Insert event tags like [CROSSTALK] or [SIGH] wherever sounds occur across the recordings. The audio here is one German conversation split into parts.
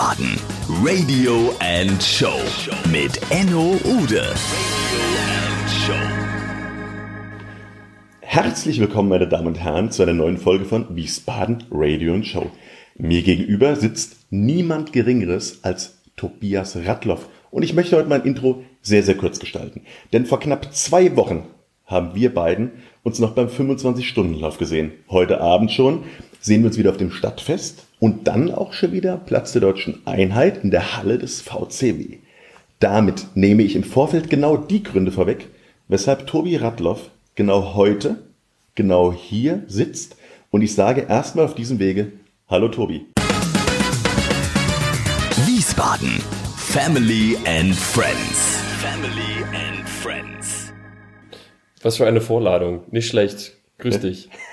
Wiesbaden Radio and Show mit Enno Ude. Herzlich willkommen, meine Damen und Herren, zu einer neuen Folge von Wiesbaden Radio and Show. Mir gegenüber sitzt niemand Geringeres als Tobias Radloff. Und ich möchte heute mein Intro sehr, sehr kurz gestalten. Denn vor knapp zwei Wochen haben wir beiden uns noch beim 25-Stunden-Lauf gesehen. Heute Abend schon sehen wir uns wieder auf dem Stadtfest und dann auch schon wieder Platz der deutschen Einheit in der Halle des VCW. Damit nehme ich im Vorfeld genau die Gründe vorweg, weshalb Tobi Radloff genau heute, genau hier sitzt. Und ich sage erstmal auf diesem Wege, hallo Tobi. Wiesbaden. Family and Friends. Family and Friends. Was für eine Vorladung. Nicht schlecht. Grüß dich. [LAUGHS]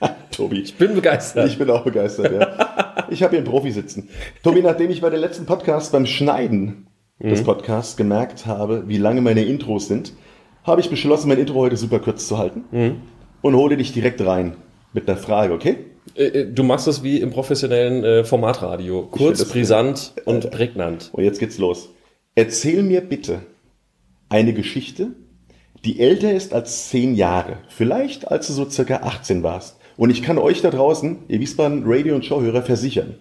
[LAUGHS] Tobi. Ich bin begeistert. Ich bin auch begeistert, ja. Ich habe hier einen Profi sitzen. Tobi, nachdem ich bei den letzten Podcasts beim Schneiden des Podcasts gemerkt habe, wie lange meine Intros sind, habe ich beschlossen, mein Intro heute super kurz zu halten und hole dich direkt rein mit einer Frage, okay? Äh, äh, Du machst das wie im professionellen äh, Formatradio. Kurz, brisant und prägnant. Und jetzt geht's los. Erzähl mir bitte eine Geschichte, die älter ist als zehn Jahre. Vielleicht als du so circa 18 warst. Und ich kann euch da draußen, ihr Wiesbaden Radio- und Showhörer, versichern,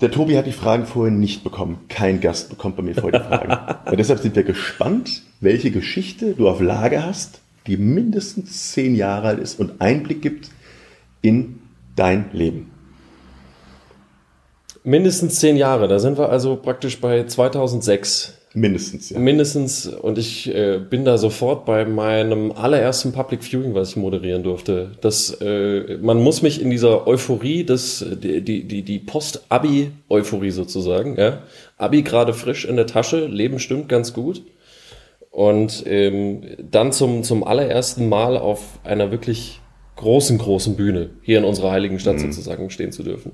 der Tobi hat die Fragen vorhin nicht bekommen. Kein Gast bekommt bei mir vorher die Fragen. [LAUGHS] und deshalb sind wir gespannt, welche Geschichte du auf Lager hast, die mindestens zehn Jahre alt ist und Einblick gibt in dein Leben. Mindestens zehn Jahre. Da sind wir also praktisch bei 2006. Mindestens, ja. Mindestens. Und ich äh, bin da sofort bei meinem allerersten Public Viewing, was ich moderieren durfte. Das, äh, man muss mich in dieser Euphorie, des, die, die, die, Post-Abi-Euphorie sozusagen, ja. Abi gerade frisch in der Tasche, Leben stimmt ganz gut. Und ähm, dann zum, zum allerersten Mal auf einer wirklich großen, großen Bühne hier in unserer heiligen Stadt sozusagen stehen zu dürfen.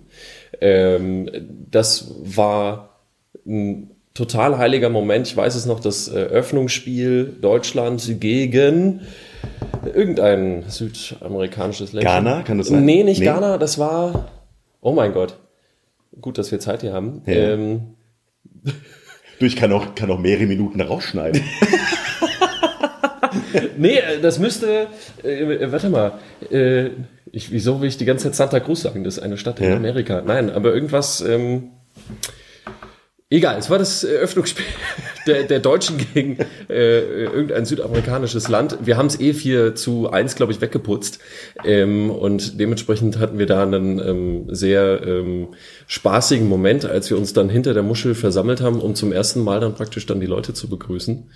Ähm, das war ein total heiliger Moment. Ich weiß es noch, das Eröffnungsspiel Deutschland gegen irgendein südamerikanisches Ländchen. Ghana, kann das sein? Nee, nicht Nee. Ghana, das war, oh mein Gott. Gut, dass wir Zeit hier haben. Ja. Ähm, [LAUGHS] Du, ich kann auch, kann auch mehrere Minuten rausschneiden. [LAUGHS] Nee, äh, das müsste, äh, warte mal, äh, ich, wieso will ich die ganze Zeit Santa Cruz sagen? Das ist eine Stadt in Ja. Amerika. Nein, aber irgendwas, ähm, egal, es war das Eröffnungsspiel [LAUGHS] der, der Deutschen gegen äh, irgendein südamerikanisches Land. Wir haben es eh 4 zu 1, glaube ich, weggeputzt. Ähm, und dementsprechend hatten wir da einen ähm, sehr ähm, spaßigen Moment, als wir uns dann hinter der Muschel versammelt haben, um zum ersten Mal dann praktisch dann die Leute zu begrüßen.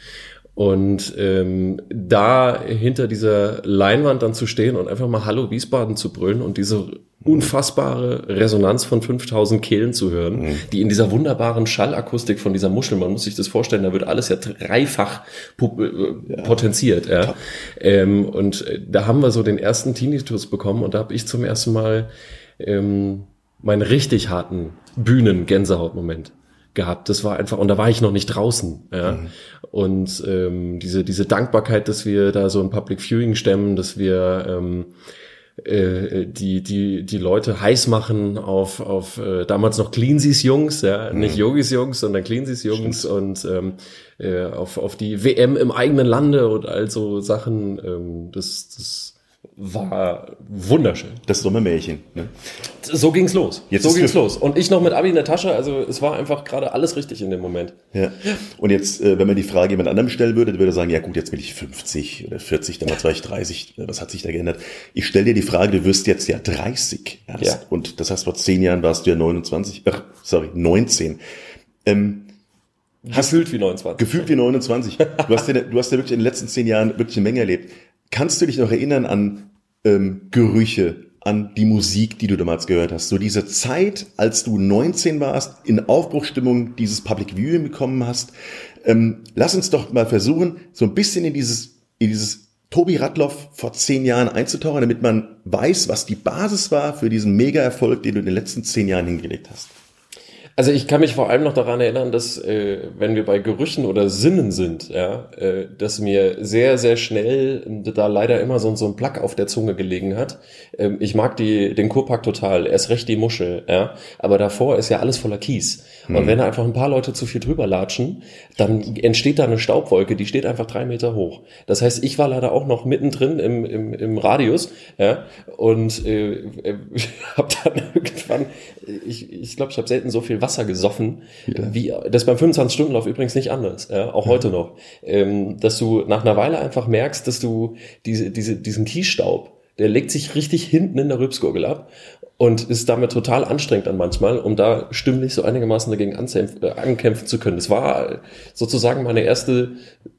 Und ähm, da hinter dieser Leinwand dann zu stehen und einfach mal Hallo Wiesbaden zu brüllen und diese unfassbare Resonanz von 5000 Kehlen zu hören, die in dieser wunderbaren Schallakustik von dieser Muschel, man muss sich das vorstellen, da wird alles ja dreifach äh, potenziert. Ja. Ähm, und äh, da haben wir so den ersten Tinnitus bekommen und da habe ich zum ersten Mal ähm, meinen richtig harten Bühnen-Gänsehaut-Moment gehabt. Das war einfach, und da war ich noch nicht draußen. Ja. Und ähm, diese, diese Dankbarkeit, dass wir da so ein Public Viewing stemmen, dass wir ähm, äh, die, die, die Leute heiß machen auf, auf äh, damals noch Cleansies Jungs, ja, nicht Yogis Jungs, sondern Cleansies Jungs und ähm, äh, auf, auf die WM im eigenen Lande und all so Sachen. Ähm, das, das war wunderschön. Das dumme Märchen. Ne? So ging's los. Jetzt so ging's los. Und ich noch mit Abi in der Tasche, also es war einfach gerade alles richtig in dem Moment. Ja. Und jetzt, äh, wenn man die Frage jemand anderem stellen würde, der würde sagen, ja gut, jetzt bin ich 50 oder 40, damals war ich 30, äh, was hat sich da geändert? Ich stelle dir die Frage, du wirst jetzt ja 30 erst. Ja. Und das heißt, vor zehn Jahren warst du ja 29, ach, sorry, 19. Ähm, Gefühlt wie 29. gefühlt wie 29. Du hast, ja, du hast ja wirklich in den letzten zehn Jahren wirklich eine Menge erlebt. Kannst du dich noch erinnern an ähm, Gerüche, an die Musik, die du damals gehört hast? So diese Zeit, als du 19 warst, in Aufbruchstimmung dieses Public Viewing bekommen hast. Ähm, lass uns doch mal versuchen, so ein bisschen in dieses, in dieses Tobi Radloff vor zehn Jahren einzutauchen, damit man weiß, was die Basis war für diesen Mega-Erfolg, den du in den letzten zehn Jahren hingelegt hast. Also ich kann mich vor allem noch daran erinnern, dass äh, wenn wir bei Gerüchen oder Sinnen sind, ja, äh, dass mir sehr, sehr schnell da leider immer so, so ein Plack auf der Zunge gelegen hat. Ähm, ich mag die, den Kurpark total, erst recht die Muschel, ja, aber davor ist ja alles voller Kies. Und Hm. wenn da einfach ein paar Leute zu viel drüber latschen, dann entsteht da eine Staubwolke, die steht einfach drei Meter hoch. Das heißt, ich war leider auch noch mittendrin im, im, im Radius, ja, und äh, äh, [LAUGHS] habe dann irgendwann, ich ich, glaube, ich habe selten so viel Wasser gesoffen, wie das beim 25-Stunden-Lauf übrigens nicht anders, ja, auch heute noch, ähm, dass du nach einer Weile einfach merkst, dass du diese, diese, diesen Kiesstaub, der legt sich richtig hinten in der Rübsgurgel ab und ist damit total anstrengend dann manchmal, um da stimmlich so einigermaßen dagegen ankämpfen, äh, ankämpfen zu können. Das war sozusagen meine erste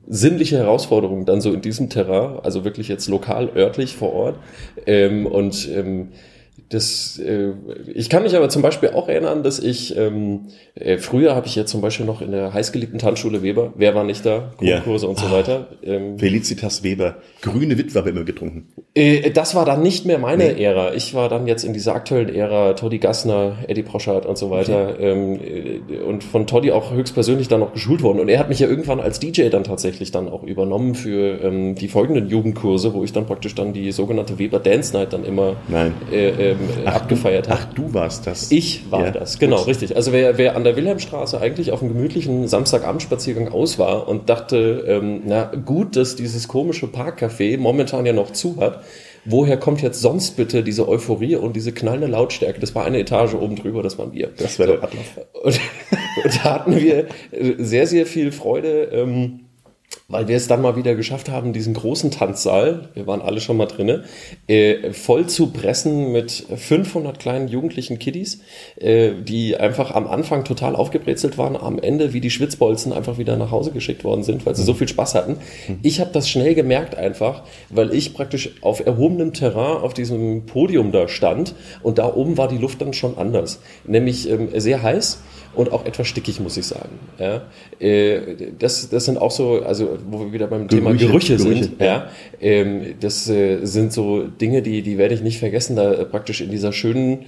sinnliche Herausforderung dann so in diesem Terrain, also wirklich jetzt lokal, örtlich vor Ort. Ähm, und ähm, das, äh, ich kann mich aber zum Beispiel auch erinnern, dass ich ähm, äh, früher habe ich ja zum Beispiel noch in der heißgeliebten Tanzschule Weber, wer war nicht da, Ja. Grundkurse und so weiter. Ähm, Felicitas Weber, grüne Witwe habe immer getrunken. äh, das war dann nicht mehr meine Ära. Ich war dann jetzt in dieser aktuellen Ära, Toddy Gassner, Eddie Proschardt und so weiter. Ähm, äh, und von Toddy auch höchstpersönlich dann noch geschult worden. Und er hat mich ja irgendwann als DJ dann tatsächlich dann auch übernommen für ähm, die folgenden Jugendkurse, wo ich dann praktisch dann die sogenannte Weber Dance Night dann immer Nein. äh, ähm, abgefeiert habe. Ach, du warst das. Ich war Ja, das, genau, gut. richtig. Also wer, wer an der Wilhelmstraße eigentlich auf einem gemütlichen Samstagabendspaziergang aus war und dachte, ähm, na gut, dass dieses komische Parkcafé momentan ja noch zu hat, woher kommt jetzt sonst bitte diese Euphorie und diese knallende Lautstärke? Das war eine Etage oben drüber, das waren wir. Das wäre der Ablauf. Und, [LAUGHS] und da hatten wir äh, sehr, sehr viel Freude, ähm, weil wir es dann mal wieder geschafft haben, diesen großen Tanzsaal, wir waren alle schon mal drinne, äh, voll zu pressen mit 500 kleinen jugendlichen Kiddies, äh, die einfach am Anfang total aufgebrezelt waren, am Ende wie die Schwitzbolzen einfach wieder nach Hause geschickt worden sind, weil sie so viel Spaß hatten. Ich habe das schnell gemerkt einfach, weil ich praktisch auf erhobenem Terrain auf diesem Podium da stand und da oben war die Luft dann schon anders, nämlich ähm, sehr heiß und auch etwas stickig, muss ich sagen. Ja, äh, das, das sind auch so, also wo wir wieder beim Thema Gerüche, Gerüche, Gerüche, sind. Ja, ähm, das äh, sind so Dinge, die, die werde ich nicht vergessen, da äh, praktisch in dieser schönen,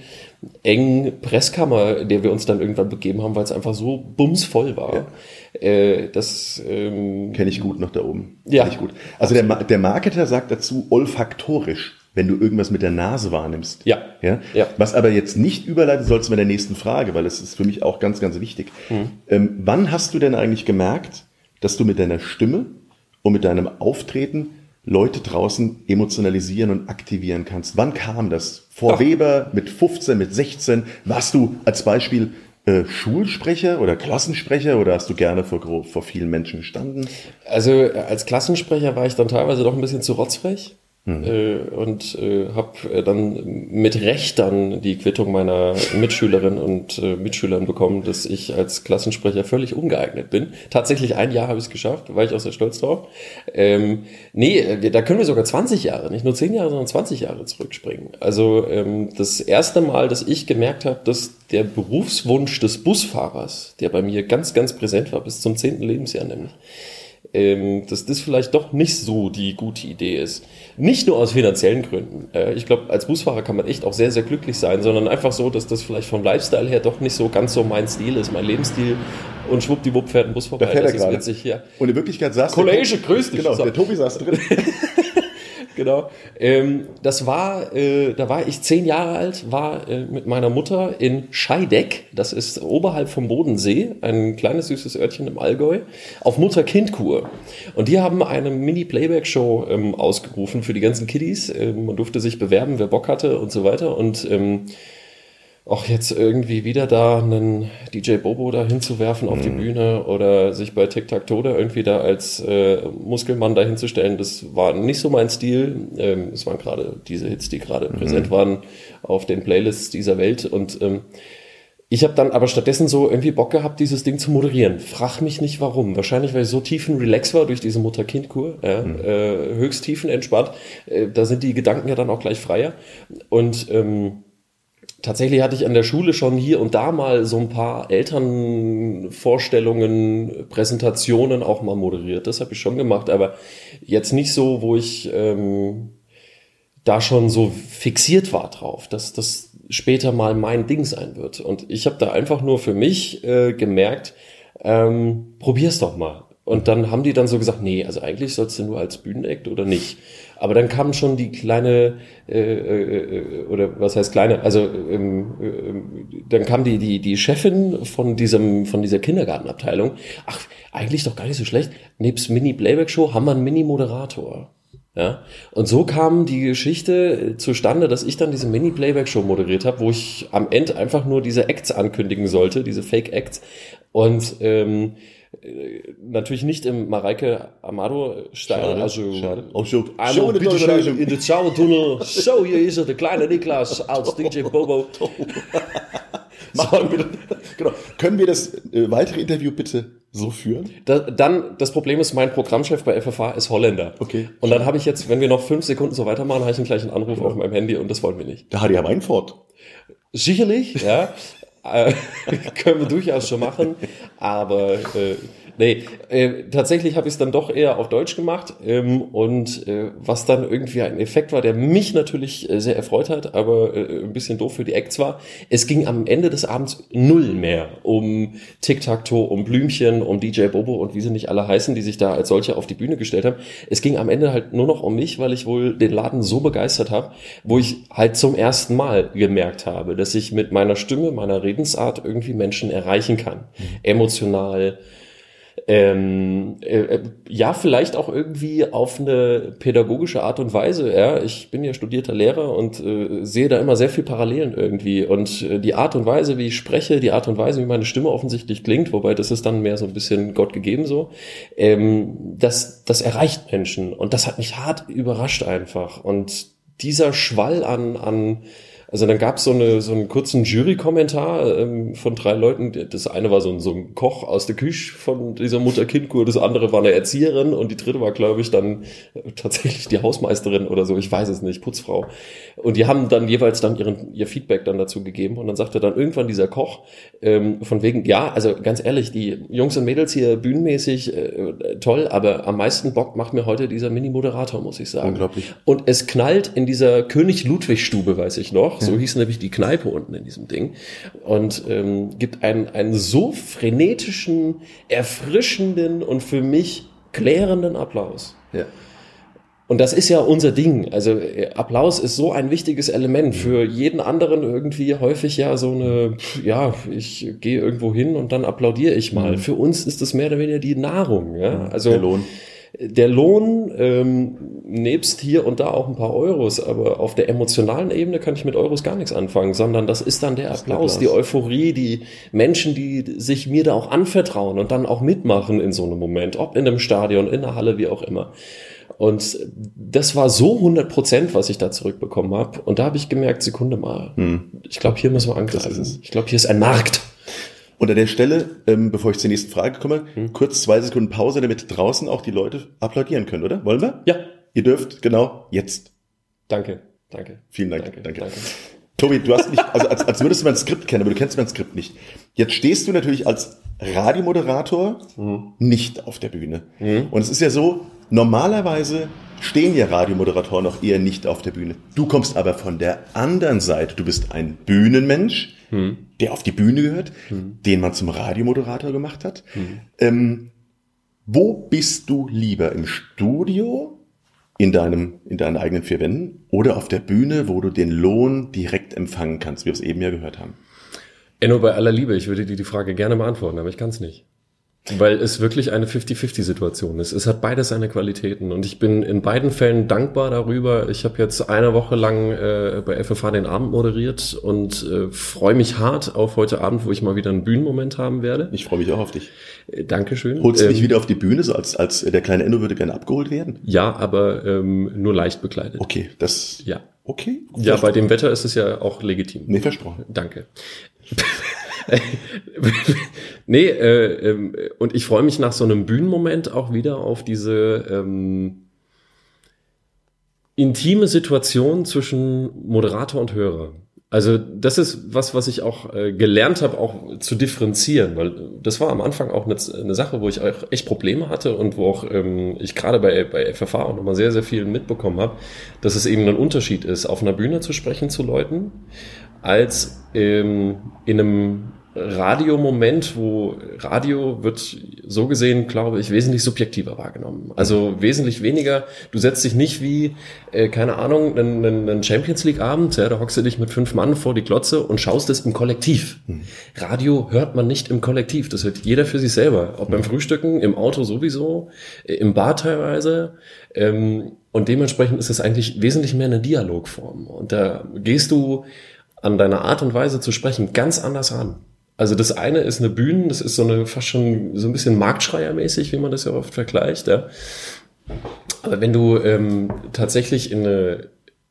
engen Presskammer, in der wir uns dann irgendwann begeben haben, weil es einfach so bumsvoll war. Äh, das ähm, Kenne ich gut noch da oben. Ja. Kenn ich gut. Also der, der Marketer sagt dazu olfaktorisch, wenn du irgendwas mit der Nase wahrnimmst. Ja. ja? Ja. Was aber jetzt nicht überleiten sollst mit der nächsten Frage, weil das ist für mich auch ganz, ganz wichtig. Hm. Ähm, wann hast du denn eigentlich gemerkt, dass du mit deiner Stimme und mit deinem Auftreten Leute draußen emotionalisieren und aktivieren kannst? Wann kam das? Vor Ach. Weber, mit 15, mit 16? Warst du als Beispiel äh, Schulsprecher oder Klassensprecher oder hast du gerne vor, vor vielen Menschen gestanden? Also äh, als Klassensprecher war ich dann teilweise doch ein bisschen zu rotzfrech. Äh, und äh, habe dann mit Recht dann die Quittung meiner Mitschülerinnen und äh, Mitschülern bekommen, dass ich als Klassensprecher völlig ungeeignet bin. Tatsächlich ein Jahr habe ich es geschafft, war ich auch sehr stolz drauf. Ähm, nee, äh, da können wir sogar 20 Jahre, nicht nur 10 Jahre, sondern 20 Jahre zurückspringen. Also ähm, das erste Mal, dass ich gemerkt habe, dass der Berufswunsch des Busfahrers, der bei mir ganz, ganz präsent war, bis zum 10. Lebensjahr nämlich, ähm, dass das vielleicht doch nicht so die gute Idee ist. Nicht nur aus finanziellen Gründen. Äh, ich glaube, als Busfahrer kann man echt auch sehr, sehr glücklich sein, sondern einfach so, dass das vielleicht vom Lifestyle her doch nicht so ganz so mein Stil ist, mein Lebensstil. Und schwuppdiwupp fährt ein Bus vorbei. Da fährt das er ist gerade. witzig, ja. Und in Wirklichkeit saß Kollege, grüß dich. Genau, der Tobi saß drin. [LAUGHS] Genau. Ähm, das war, äh, da war ich zehn Jahre alt, war äh, mit meiner Mutter in Scheideck, das ist oberhalb vom Bodensee, ein kleines süßes Örtchen im Allgäu, auf Mutter-Kind-Kur. Und die haben eine Mini-Playback-Show ähm, ausgerufen für die ganzen Kiddies. Ähm, man durfte sich bewerben, wer Bock hatte und so weiter. Und ähm, auch jetzt irgendwie wieder da einen DJ Bobo da hinzuwerfen auf die Bühne oder sich bei Tic-Tac-Toe da irgendwie da als äh, Muskelmann da hinzustellen, das war nicht so mein Stil. Ähm, es waren gerade diese Hits, die gerade präsent waren auf den Playlists dieser Welt und ähm, ich habe dann aber stattdessen so irgendwie Bock gehabt, dieses Ding zu moderieren. Frag mich nicht warum. Wahrscheinlich, weil ich so tiefen Relax war durch diese Mutter-Kind-Kur. Ja, äh, höchst tiefen entspannt. Äh, da sind die Gedanken ja dann auch gleich freier. Und ähm, tatsächlich hatte ich an der Schule schon hier und da mal so ein paar Elternvorstellungen, Präsentationen auch mal moderiert. Das habe ich schon gemacht, aber jetzt nicht so, wo ich ähm, da schon so fixiert war drauf. Das, das später mal mein Ding sein wird. Und ich habe da einfach nur für mich äh, gemerkt, ähm, probier's doch mal. Und dann haben die dann so gesagt, nee, also eigentlich sollst du nur als Bühnenakt oder nicht. Aber dann kam schon die kleine, äh, äh, oder was heißt kleine, also ähm, äh, dann kam die, die, die Chefin von diesem, von dieser Kindergartenabteilung, ach, eigentlich doch gar nicht so schlecht, nebst Mini-Playback-Show haben wir einen Mini-Moderator. Ja, und so kam die Geschichte zustande, dass ich dann diese Mini-Playback-Show moderiert habe, wo ich am Ende einfach nur diese Acts ankündigen sollte, diese Fake-Acts. Und ähm, äh, natürlich nicht im Mareike Amado-Style. Also, schade. Oh, so, schön Überraschung. in den Schautunnel. So, hier ist er, der kleine Niklas als [LAUGHS] DJ Bobo. [LAUGHS] Machen wir, genau. Können wir das äh, weitere Interview bitte so führen? Da, dann, das Problem ist, mein Programmchef bei FFH ist Holländer. Okay. Und dann habe ich jetzt, wenn wir noch fünf Sekunden so weitermachen, habe ich einen gleichen Anruf auf meinem Handy und das wollen wir nicht. Da hat ja Weinfort. Sicherlich, ja. Äh, [LAUGHS] können wir durchaus schon machen. Aber äh, nee, äh, tatsächlich habe ich es dann doch eher auf Deutsch gemacht. Ähm, und äh, was dann irgendwie ein Effekt war, der mich natürlich äh, sehr erfreut hat, aber äh, ein bisschen doof für die Acts war. Es ging am Ende des Abends null mehr um Tic-Tac-Toe, um Blümchen, um DJ Bobo und wie sie nicht alle heißen, die sich da als solche auf die Bühne gestellt haben. Es ging am Ende halt nur noch um mich, weil ich wohl den Laden so begeistert habe, wo ich halt zum ersten Mal gemerkt habe, dass ich mit meiner Stimme, meiner Redensart irgendwie Menschen erreichen kann. Emotional, ähm, äh, ja, vielleicht auch irgendwie auf eine pädagogische Art und Weise. Ja, ich bin ja studierter Lehrer und äh, sehe da immer sehr viel Parallelen irgendwie. Und äh, die Art und Weise, wie ich spreche, die Art und Weise, wie meine Stimme offensichtlich klingt, wobei das ist dann mehr so ein bisschen Gott gegeben so, ähm, das, das erreicht Menschen. Und das hat mich hart überrascht einfach. Und dieser Schwall an, an also dann gab es so, eine, so einen kurzen Jury-Kommentar ähm, von drei Leuten. Das eine war so ein, so ein Koch aus der Küche von dieser Mutter-Kind-Kur, das andere war eine Erzieherin und die dritte war, glaube ich, dann äh, tatsächlich die Hausmeisterin oder so, ich weiß es nicht, Putzfrau. Und die haben dann jeweils dann ihren, ihr Feedback dann dazu gegeben und dann sagte dann irgendwann dieser Koch ähm, von wegen, ja, also ganz ehrlich, die Jungs und Mädels hier bühnenmäßig äh, toll, aber am meisten Bock macht mir heute dieser Mini-Moderator, muss ich sagen. Unglaublich. Und es knallt in dieser König-Ludwig-Stube, weiß ich noch. So hieß nämlich die Kneipe unten in diesem Ding. Und ähm, gibt einen, einen so frenetischen, erfrischenden und für mich klärenden Applaus. Ja. Und das ist ja unser Ding. Also äh, Applaus ist so ein wichtiges Element. Für jeden anderen irgendwie häufig ja so eine, ja, ich gehe irgendwo hin und dann applaudiere ich mal. Für uns ist das mehr oder weniger die Nahrung. Ja? Also der Lohn. Der Lohn, ähm, nebst hier und da auch ein paar Euros, aber auf der emotionalen Ebene kann ich mit Euros gar nichts anfangen, sondern das ist dann der der Applaus, die Euphorie, die Menschen, die sich mir da auch anvertrauen und dann auch mitmachen in so einem Moment, ob in einem Stadion, in der Halle, wie auch immer. Und das war so 100 Prozent, was ich da zurückbekommen habe. Und da habe ich gemerkt, Sekunde mal, ich glaube, hier müssen wir angreifen. Ich glaube, hier ist ein Markt. Und an der Stelle, ähm, bevor ich zur nächsten Frage komme, kurz zwei Sekunden Pause, damit draußen auch die Leute applaudieren können, oder? Wollen wir? Ja, Ihr dürft, genau, jetzt. danke, danke. Vielen Dank, Danke, danke. danke. Tobi, du hast nicht, also als, als würdest du mein Skript kennen, aber du kennst mein Skript nicht. Jetzt stehst du natürlich als Radiomoderator nicht auf der Bühne. Und es ist ja so, normalerweise stehen ja Radiomoderatoren noch eher nicht auf der Bühne. Du kommst aber von der anderen Seite. Du bist ein Bühnenmensch, der auf die Bühne gehört, den man zum Radiomoderator gemacht hat. Ähm, wo bist du lieber? Im Studio, in deinem, in deinen eigenen vier Wänden oder auf der Bühne, wo du den Lohn direkt empfangen kannst, wie wir es eben ja gehört haben? Enno, bei aller Liebe, ich würde dir die Frage gerne beantworten, aber ich kann es nicht. Weil es wirklich eine 50-50-Situation ist. Es hat beides seine Qualitäten und ich bin in beiden Fällen dankbar darüber. Ich habe jetzt eine Woche lang äh, bei FFH den Abend moderiert und äh, freue mich hart auf heute Abend, wo ich mal wieder einen Bühnenmoment haben werde. Ich freue mich auch auf dich. Äh, Dankeschön. Holst du Ähm, mich wieder auf die Bühne, so als, als der kleine Enno würde gerne abgeholt werden? Ja, aber ähm, nur leicht bekleidet. Okay, das, Ja. okay. Ja, bei dem Wetter ist es ja auch legitim. Nee, versprochen. Danke. [LAUGHS] [LAUGHS] nee, äh, ähm, und ich freue mich nach so einem Bühnenmoment auch wieder auf diese ähm, intime Situation zwischen Moderator und Hörer. Also das ist was, was ich auch äh, gelernt habe, auch zu differenzieren, weil das war am Anfang auch eine, eine Sache, wo ich auch echt Probleme hatte und wo auch ähm, ich gerade bei, bei FFH auch nochmal sehr, sehr viel mitbekommen habe, dass es eben ein Unterschied ist, auf einer Bühne zu sprechen zu Leuten, als ähm, in einem Radiomoment, wo Radio wird so gesehen, glaube ich, wesentlich subjektiver wahrgenommen. Also wesentlich weniger. Du setzt dich nicht wie, äh, keine Ahnung, einen, einen Champions League Abend, ja, da hockst du dich mit fünf Mann vor die Glotze und schaust es im Kollektiv. Mhm. Radio hört man nicht im Kollektiv. Das hört jeder für sich selber. Ob beim Frühstücken, im Auto sowieso, äh, im Bar teilweise. Ähm, und dementsprechend ist es eigentlich wesentlich mehr eine Dialogform. Und da gehst du an deiner Art und Weise zu sprechen ganz anders ran. Also das eine ist eine Bühne, das ist so eine fast schon so ein bisschen Marktschreiermäßig, wie man das ja oft vergleicht. Ja. Aber wenn du ähm, tatsächlich in eine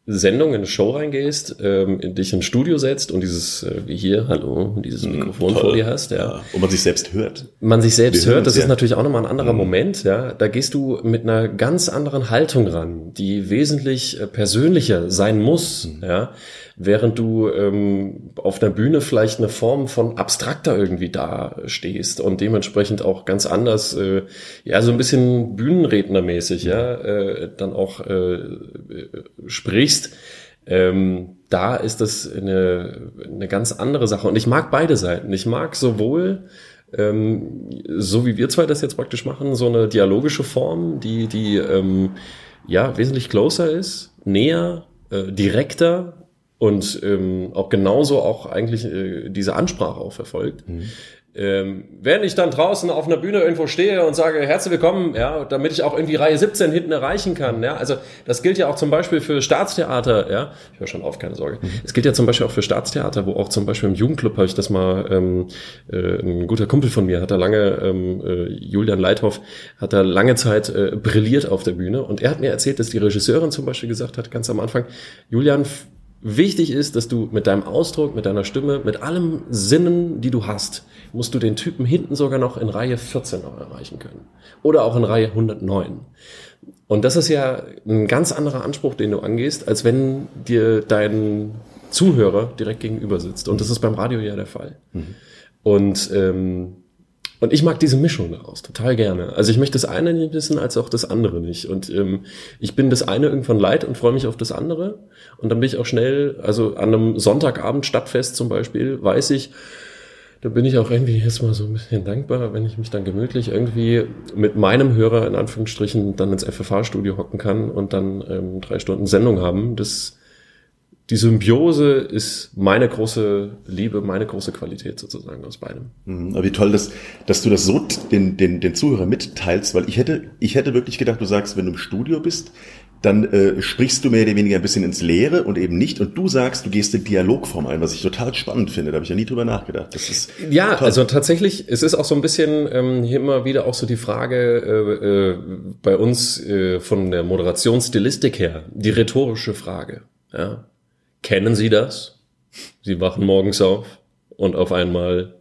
Sendung, in eine Show reingehst, ähm, in dich ins Studio setzt und dieses, äh, wie hier, hallo, dieses mhm, Mikrofon toll. vor dir hast, ja. ja. Und man sich selbst hört. Man sich selbst Wir hört, das ist ja. natürlich auch nochmal ein anderer mhm. Moment, ja. Da gehst du mit einer ganz anderen Haltung ran, die wesentlich äh, persönlicher sein muss, mhm. ja während du ähm, auf der Bühne vielleicht eine Form von abstrakter irgendwie da stehst und dementsprechend auch ganz anders, äh, ja, so ein bisschen Bühnenrednermäßig, ja, äh, dann auch äh, sprichst. Ähm, da ist das eine, eine ganz andere Sache. Und ich mag beide Seiten. Ich mag sowohl ähm, so wie wir zwei das jetzt praktisch machen, so eine dialogische Form, die, die ähm, ja wesentlich closer ist, näher, äh, direkter, und ähm, auch genauso auch eigentlich äh, diese Ansprache auch verfolgt. Mhm. Ähm, wenn ich dann draußen auf einer Bühne irgendwo stehe und sage, herzlich willkommen, ja, damit ich auch irgendwie Reihe 17 hinten erreichen kann, ja, also das gilt ja auch zum Beispiel für Staatstheater, ja, ich höre schon auf, keine Sorge. Mhm. Es gilt ja zum Beispiel auch für Staatstheater, wo auch zum Beispiel im Jugendclub habe ich das mal, ähm, äh, ein guter Kumpel von mir hat da lange, ähm, äh, Julian Leithoff, hat da lange Zeit äh, brilliert auf der Bühne und er hat mir erzählt, dass die Regisseurin zum Beispiel gesagt hat, ganz am Anfang, Julian, Wichtig ist, dass du mit deinem Ausdruck, mit deiner Stimme, mit allem Sinnen, die du hast, musst du den Typen hinten sogar noch in Reihe 14 noch erreichen können. Oder auch in Reihe 109. Und das ist ja ein ganz anderer Anspruch, den du angehst, als wenn dir dein Zuhörer direkt gegenüber sitzt. Und das ist beim Radio ja der Fall. Mhm. Und ähm, und ich mag diese Mischung daraus total gerne. Also ich möchte das eine nicht wissen, als auch das andere nicht. Und ähm, ich bin das eine irgendwann leid und freue mich auf das andere. Und dann bin ich auch schnell, also an einem Sonntagabend Stadtfest zum Beispiel, weiß ich, da bin ich auch irgendwie jetzt mal so ein bisschen dankbar, wenn ich mich dann gemütlich irgendwie mit meinem Hörer in Anführungsstrichen dann ins FFH-Studio hocken kann und dann ähm, drei Stunden Sendung haben. Das die Symbiose ist meine große Liebe, meine große Qualität sozusagen aus beidem. Mhm, aber wie toll, dass, dass du das so den, den, den Zuhörer mitteilst, weil ich hätte, ich hätte wirklich gedacht, du sagst, wenn du im Studio bist, dann äh, sprichst du mehr oder weniger ein bisschen ins Leere und eben nicht. Und du sagst, du gehst in Dialogform ein, was ich total spannend finde. Da habe ich ja nie drüber nachgedacht. Das ist ja, toll. also tatsächlich, es ist auch so ein bisschen ähm, hier immer wieder auch so die Frage äh, äh, bei uns äh, von der Moderationsstilistik her, die rhetorische Frage. Ja, Kennen Sie das? Sie wachen morgens auf und auf einmal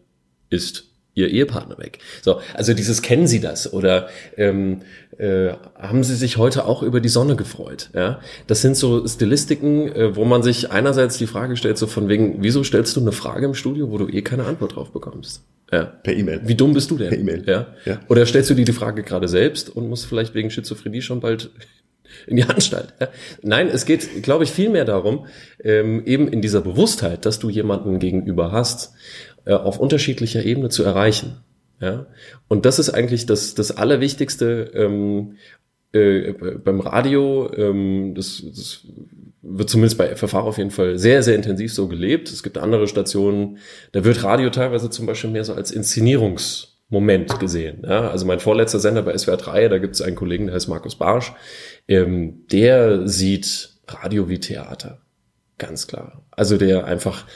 ist Ihr Ehepartner weg. So, also dieses kennen Sie das oder ähm, äh, haben Sie sich heute auch über die Sonne gefreut? Ja, das sind so Stilistiken, äh, wo man sich einerseits die Frage stellt, so von wegen, wieso stellst du eine Frage im Studio, wo du eh keine Antwort drauf bekommst? Ja. Per E-Mail. Wie dumm bist du denn? Per E-Mail. Ja? ja. Oder stellst du dir die Frage gerade selbst und musst vielleicht wegen Schizophrenie schon bald in die Anstalt. Ja. Nein, es geht, glaube ich, viel mehr darum, ähm, eben in dieser Bewusstheit, dass du jemanden gegenüber hast, äh, auf unterschiedlicher Ebene zu erreichen. Ja. Und das ist eigentlich das, das Allerwichtigste ähm, äh, beim Radio. Ähm, das, das wird zumindest bei FFH auf jeden Fall sehr, sehr intensiv so gelebt. Es gibt andere Stationen, da wird Radio teilweise zum Beispiel mehr so als Inszenierungs- Moment gesehen. Ja, also mein vorletzter Sender bei SWR 3, da gibt es einen Kollegen, der heißt Markus Barsch, ähm, der sieht Radio wie Theater. Ganz klar. Also der einfach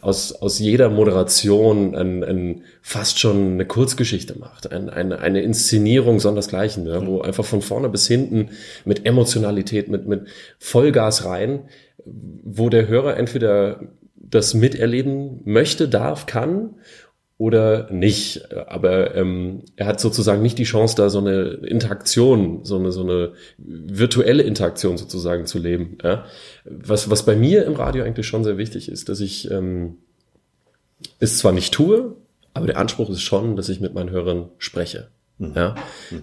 aus, aus jeder Moderation ein, ein, fast schon eine Kurzgeschichte macht, ein, eine, eine Inszenierung sondersgleichen, ja, wo einfach von vorne bis hinten mit Emotionalität, mit, mit Vollgas rein, wo der Hörer entweder das miterleben möchte, darf, kann oder nicht. Aber ähm, er hat sozusagen nicht die Chance, da so eine Interaktion, so eine, so eine virtuelle Interaktion sozusagen zu leben. Ja? Was, was bei mir im Radio eigentlich schon sehr wichtig ist, dass ich ähm, es zwar nicht tue, aber der Anspruch ist schon, dass ich mit meinen Hörern spreche. Ja?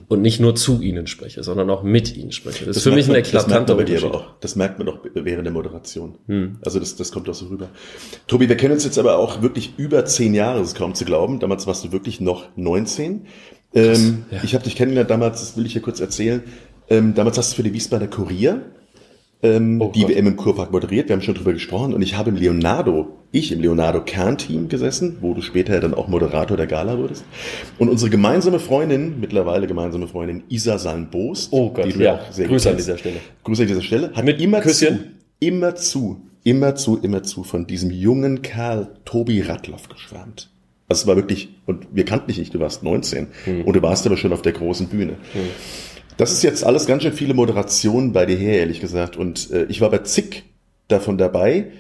Und nicht nur zu ihnen spreche, sondern auch mit ihnen spreche. Das, ist für mich ein man- das merkt man eklatanter dir Unterschied. aber auch. Das merkt man doch während der Moderation. Hm. Also das, das kommt auch so rüber. Tobi, wir kennen uns jetzt aber auch wirklich über zehn Jahre, das ist kaum zu glauben. Damals warst du wirklich noch 19. Ähm, ja. Ich habe dich kennengelernt damals, das will ich hier kurz erzählen. Ähm, damals hast du für die Wiesbadener Kurier ähm, Oh die. WM im Kurpark moderiert. Wir haben schon drüber gesprochen und ich habe im Leonardo, ich im Leonardo Kernteam gesessen, wo du später dann auch Moderator der Gala wurdest. Und unsere gemeinsame Freundin, mittlerweile gemeinsame Freundin Isa Salm-Bost, Oh Gott, die du ja. auch sehr Grüße an dieser Stelle. Grüße an dieser Stelle. Hat Mit immer Küsschen? zu, immer zu, immer zu, immer zu von diesem jungen Kerl Tobi Radloff geschwärmt. Also es war wirklich, und wir kannten dich nicht, du warst 19 Hm. und du warst aber schon auf der großen Bühne. Das ist jetzt alles ganz schön viele Moderationen bei dir her, ehrlich gesagt. Und äh, ich war bei zig davon dabei,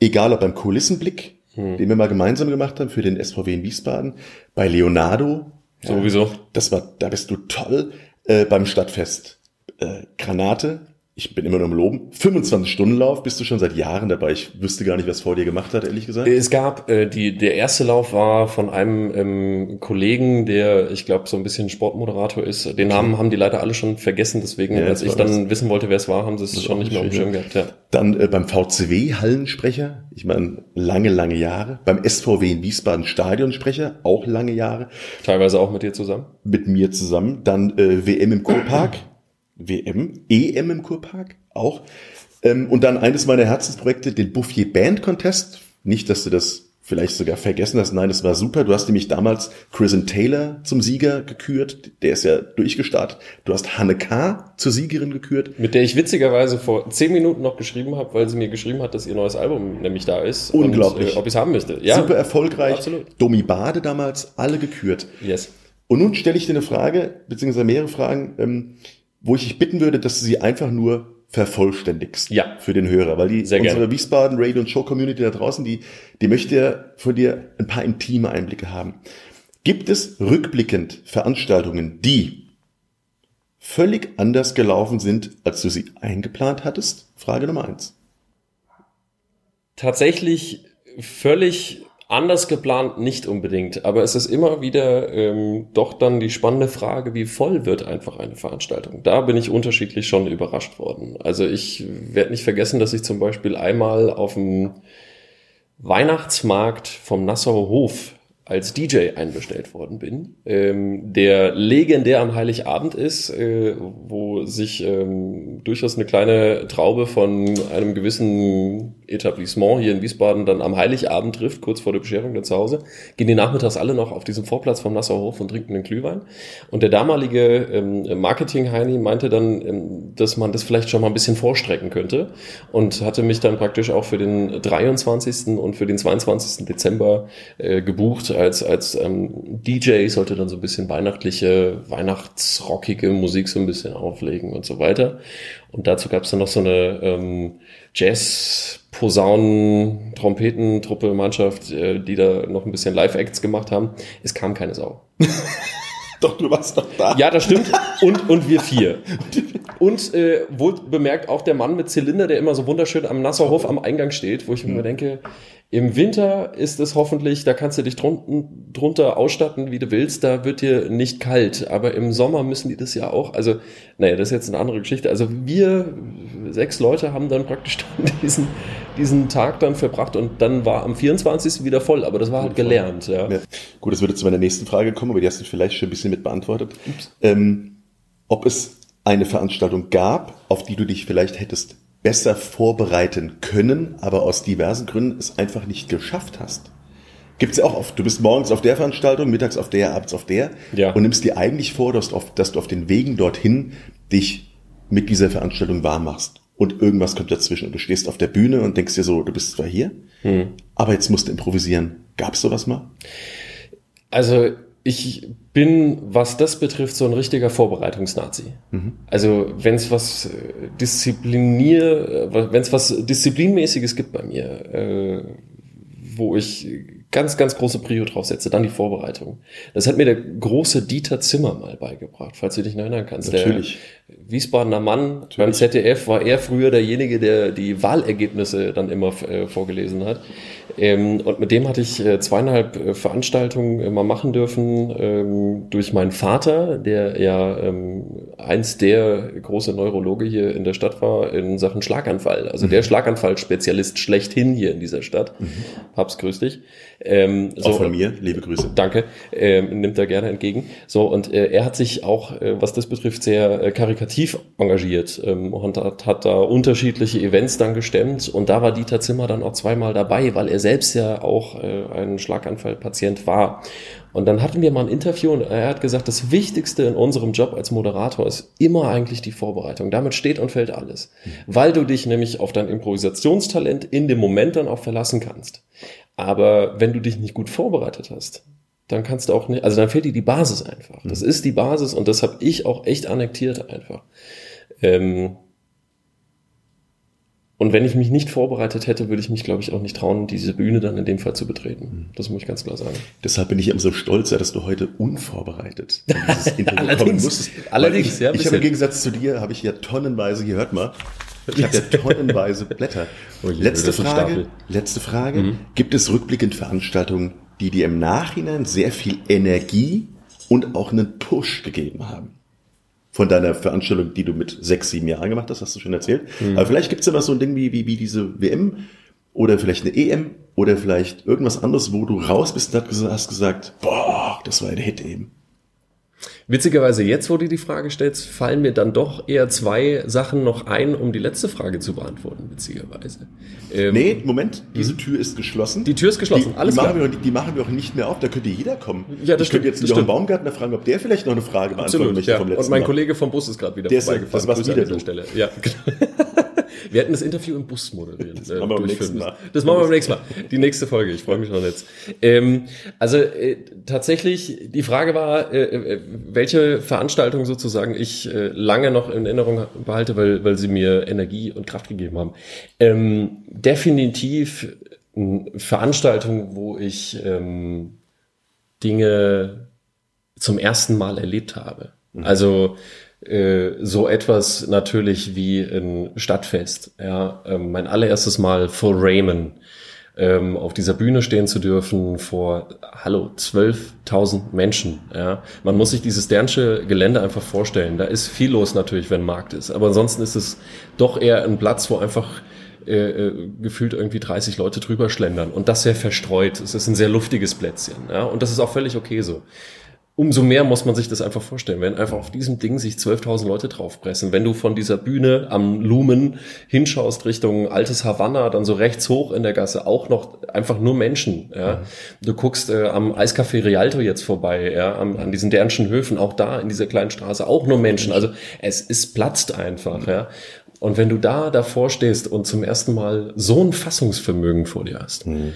egal ob beim Kulissenblick, Hm. den wir mal gemeinsam gemacht haben für den SVW in Wiesbaden, bei Leonardo, Sowieso. das war, da bist du toll, äh, beim Stadtfest äh, Granate. Ich bin immer nur im Loben. 25-Stunden-Lauf bist du schon seit Jahren dabei. Ich wüsste gar nicht, was vor dir gemacht hat, ehrlich gesagt. Es gab, äh, die, der erste Lauf war von einem ähm, Kollegen, der, ich glaube, so ein bisschen Sportmoderator ist. Den Namen haben die leider alle schon vergessen, deswegen, Ja, als das ich dann wissen wollte, wer es war, haben sie es schon nicht mehr auf dem Schirm gehabt. Ja. Dann äh, beim VCW Hallensprecher, ich meine lange, lange Jahre. Beim SVW in Wiesbaden Stadionsprecher, auch lange Jahre. Teilweise auch mit dir zusammen. Mit mir zusammen. Dann äh, WM im Kurpark. WM, EM im Kurpark auch. Ähm, und dann eines meiner Herzensprojekte, den Bouffier Band Contest. Nicht, dass du das vielleicht sogar vergessen hast. Nein, das war super. Du hast nämlich damals Chris Taylor zum Sieger gekürt. Der ist ja durchgestartet. Du hast Hanne K. zur Siegerin gekürt. Mit der ich witzigerweise vor zehn Minuten noch geschrieben habe, weil sie mir geschrieben hat, dass ihr neues Album nämlich da ist. Unglaublich. Und, äh, ob ich es haben möchte. Ja, Super erfolgreich. absolut. Domi Bade damals, alle gekürt. Yes. Und nun stelle ich dir eine Frage, beziehungsweise mehrere Fragen, ähm, wo ich dich bitten würde, dass du sie einfach nur vervollständigst Ja. für den Hörer, weil die Sehr unsere gerne. Wiesbaden Radio und Show Community da draußen, die die möchte ja von dir ein paar intime Einblicke haben. Gibt es rückblickend Veranstaltungen, die völlig anders gelaufen sind, als du sie eingeplant hattest? Frage Nummer eins. Tatsächlich völlig anders geplant nicht unbedingt, aber es ist immer wieder ähm, doch dann die spannende Frage, wie voll wird einfach eine Veranstaltung. Da bin ich unterschiedlich schon überrascht worden. Also ich werde nicht vergessen, dass ich zum Beispiel einmal auf dem Weihnachtsmarkt vom Nassauer Hof als DJ einbestellt worden bin, ähm, der legendär am Heiligabend ist, äh, wo sich ähm, durchaus eine kleine Traube von einem gewissen Etablissement hier in Wiesbaden dann am Heiligabend trifft, kurz vor der Bescherung dann zu Hause, gehen die nachmittags alle noch auf diesem Vorplatz vom Nassauer Hof und trinken einen Glühwein. Und der damalige ähm, Marketing-Heini meinte dann, ähm, dass man das vielleicht schon mal ein bisschen vorstrecken könnte und hatte mich dann praktisch auch für den 23. und für den 22. Dezember äh, gebucht als, als ähm, DJ, sollte dann so ein bisschen weihnachtliche, weihnachtsrockige Musik so ein bisschen auflegen und so weiter. Und dazu gab es dann noch so eine ähm, Jazz, Posaunen, Trompetentruppe, Mannschaft, äh, die da noch ein bisschen Live-Acts gemacht haben. Es kam keine Sau. [LAUGHS] Doch, du warst doch da. Ja, das stimmt. Und, und wir vier. [LAUGHS] Und äh, wohl bemerkt auch der Mann mit Zylinder, der immer so wunderschön am Nassauer Hof am Eingang steht, wo ich mir denke, im Winter ist es hoffentlich, da kannst du dich drunten, drunter ausstatten, wie du willst, da wird dir nicht kalt. Aber im Sommer müssen die das ja auch. Also, naja, das ist jetzt eine andere Geschichte. Also wir sechs Leute haben dann praktisch dann [LAUGHS] diesen, diesen Tag dann verbracht und dann war am 24. wieder voll, aber das war halt gelernt. Ja. Ja. Gut, das würde zu meiner nächsten Frage kommen, aber die hast du vielleicht schon ein bisschen mit beantwortet. Ähm, ob es eine Veranstaltung gab, auf die du dich vielleicht hättest besser vorbereiten können, aber aus diversen Gründen es einfach nicht geschafft hast. Gibt's ja auch oft. Du bist morgens auf der Veranstaltung, mittags auf der, abends auf der Ja. und nimmst dir eigentlich vor, dass du, auf, dass du auf den Wegen dorthin dich mit dieser Veranstaltung warm machst. Und irgendwas kommt dazwischen und du stehst auf der Bühne und denkst dir so, du bist zwar hier, aber jetzt musst du improvisieren. Gab's sowas mal? Also ich bin, was das betrifft, so ein richtiger Vorbereitungsnazi. Also wenn es was äh, Disziplinier, wenn es was Disziplinmäßiges gibt bei mir, äh, wo ich ganz, ganz große Prio drauf setze, dann die Vorbereitung. Das hat mir der große Dieter Zimmer mal beigebracht, falls du dich noch erinnern kannst. Natürlich. Der Wiesbadener Mann beim ZDF war er früher derjenige, der die Wahlergebnisse dann immer äh, vorgelesen hat. Ähm, und mit dem hatte ich äh, zweieinhalb äh, Veranstaltungen immer machen dürfen ähm, durch meinen Vater, der ja ähm, eins der große Neurologe hier in der Stadt war in Sachen Schlaganfall. Also mhm. der Schlaganfallspezialist schlechthin hier in dieser Stadt. Mhm. Papst, grüß dich. Ähm, so, auch von mir, liebe Grüße. Danke, ähm, nimmt er gerne entgegen. So, und äh, er hat sich auch, äh, was das betrifft, sehr äh, karikativ engagiert ähm, und hat, hat da unterschiedliche Events dann gestemmt. Und da war Dieter Zimmer dann auch zweimal dabei, weil er selbst ja auch äh, ein Schlaganfallpatient war. Und dann hatten wir mal ein Interview und er hat gesagt, das Wichtigste in unserem Job als Moderator ist immer eigentlich die Vorbereitung. Damit steht und fällt alles. Weil du dich nämlich auf dein Improvisationstalent in dem Moment dann auch verlassen kannst. Aber wenn du dich nicht gut vorbereitet hast, dann kannst du auch nicht, also dann fehlt dir die Basis einfach. Das mhm. ist die Basis und das habe ich auch echt annektiert einfach. Ähm, und wenn ich mich nicht vorbereitet hätte, würde ich mich, glaube ich, auch nicht trauen, diese Bühne dann in dem Fall zu betreten. Mhm. Das muss ich ganz klar sagen. Deshalb bin ich immer so stolz, dass du heute unvorbereitet dieses [LAUGHS] Interview allerdings, musstest. Allerdings, ich, ja. Ich habe im Gegensatz zu dir, habe ich ja tonnenweise, hier hört mal, ich habe ja tonnenweise Blätter. Oh je, letzte Frage, letzte Frage. Mhm. Gibt es rückblickend Veranstaltungen, die dir im Nachhinein sehr viel Energie und auch einen Push gegeben haben? Von deiner Veranstaltung, die du mit sechs, sieben Jahren gemacht hast, hast du schon erzählt. Mhm. Aber vielleicht gibt es ja noch so ein Ding wie, wie, wie diese WM oder vielleicht eine EM oder vielleicht irgendwas anderes, wo du raus bist und hast gesagt, boah, das war ein Hit eben. Witzigerweise, jetzt, wo du die Frage stellst, fallen mir dann doch eher zwei Sachen noch ein, um die letzte Frage zu beantworten, witzigerweise. Ähm, nee, Moment, diese mhm. Tür ist geschlossen. Die Tür ist geschlossen, die, alles die klar. Machen wir, die machen wir auch nicht mehr auf, da könnte jeder kommen. Ja, das ich könnte jetzt Jochen Baumgartner fragen, ob der vielleicht noch eine Frage beantworten möchte ja. vom letzten Und mein. Kollege vom Bus ist gerade wieder der vorbeigefahren. Das war's wieder an Stelle. Ja, [LAUGHS] Wir hätten das Interview im Bus moderieren. Das machen wir beim nächsten Mal. Das machen wir beim nächsten Mal. Die nächste Folge. Ich freue mich schon jetzt. Ähm, also äh, tatsächlich, die Frage war, äh, äh, welche Veranstaltung sozusagen ich äh, lange noch in Erinnerung behalte, weil, weil sie mir Energie und Kraft gegeben haben. Ähm, definitiv Veranstaltung, wo ich ähm, Dinge zum ersten Mal erlebt habe. Mhm. Also äh, so etwas natürlich wie ein Stadtfest. Ja, ähm, mein allererstes Mal vor Raymond ähm, auf dieser Bühne stehen zu dürfen vor, hallo, 12.000 Menschen. Ja, man muss sich dieses Dernsche Gelände einfach vorstellen. Da ist viel los natürlich, wenn Markt ist. Aber ansonsten ist es doch eher ein Platz, wo einfach äh, äh gefühlt irgendwie 30 Leute drüber schlendern und das sehr verstreut. Es ist ein sehr luftiges Plätzchen, ja, und das ist auch völlig okay so umso mehr muss man sich das einfach vorstellen, wenn einfach auf diesem Ding sich 12.000 Leute draufpressen. Wenn du von dieser Bühne am Lumen hinschaust Richtung altes Havanna, dann so rechts hoch in der Gasse auch noch einfach nur Menschen. Ja. Mhm. Du guckst äh, am Eiscafé Rialto jetzt vorbei, ja, am, an diesen Dernschen Höfen, auch da in dieser kleinen Straße auch nur Menschen. Also es ist platzt einfach. Ja. Und wenn du da davor stehst und zum ersten Mal so ein Fassungsvermögen vor dir hast, mhm.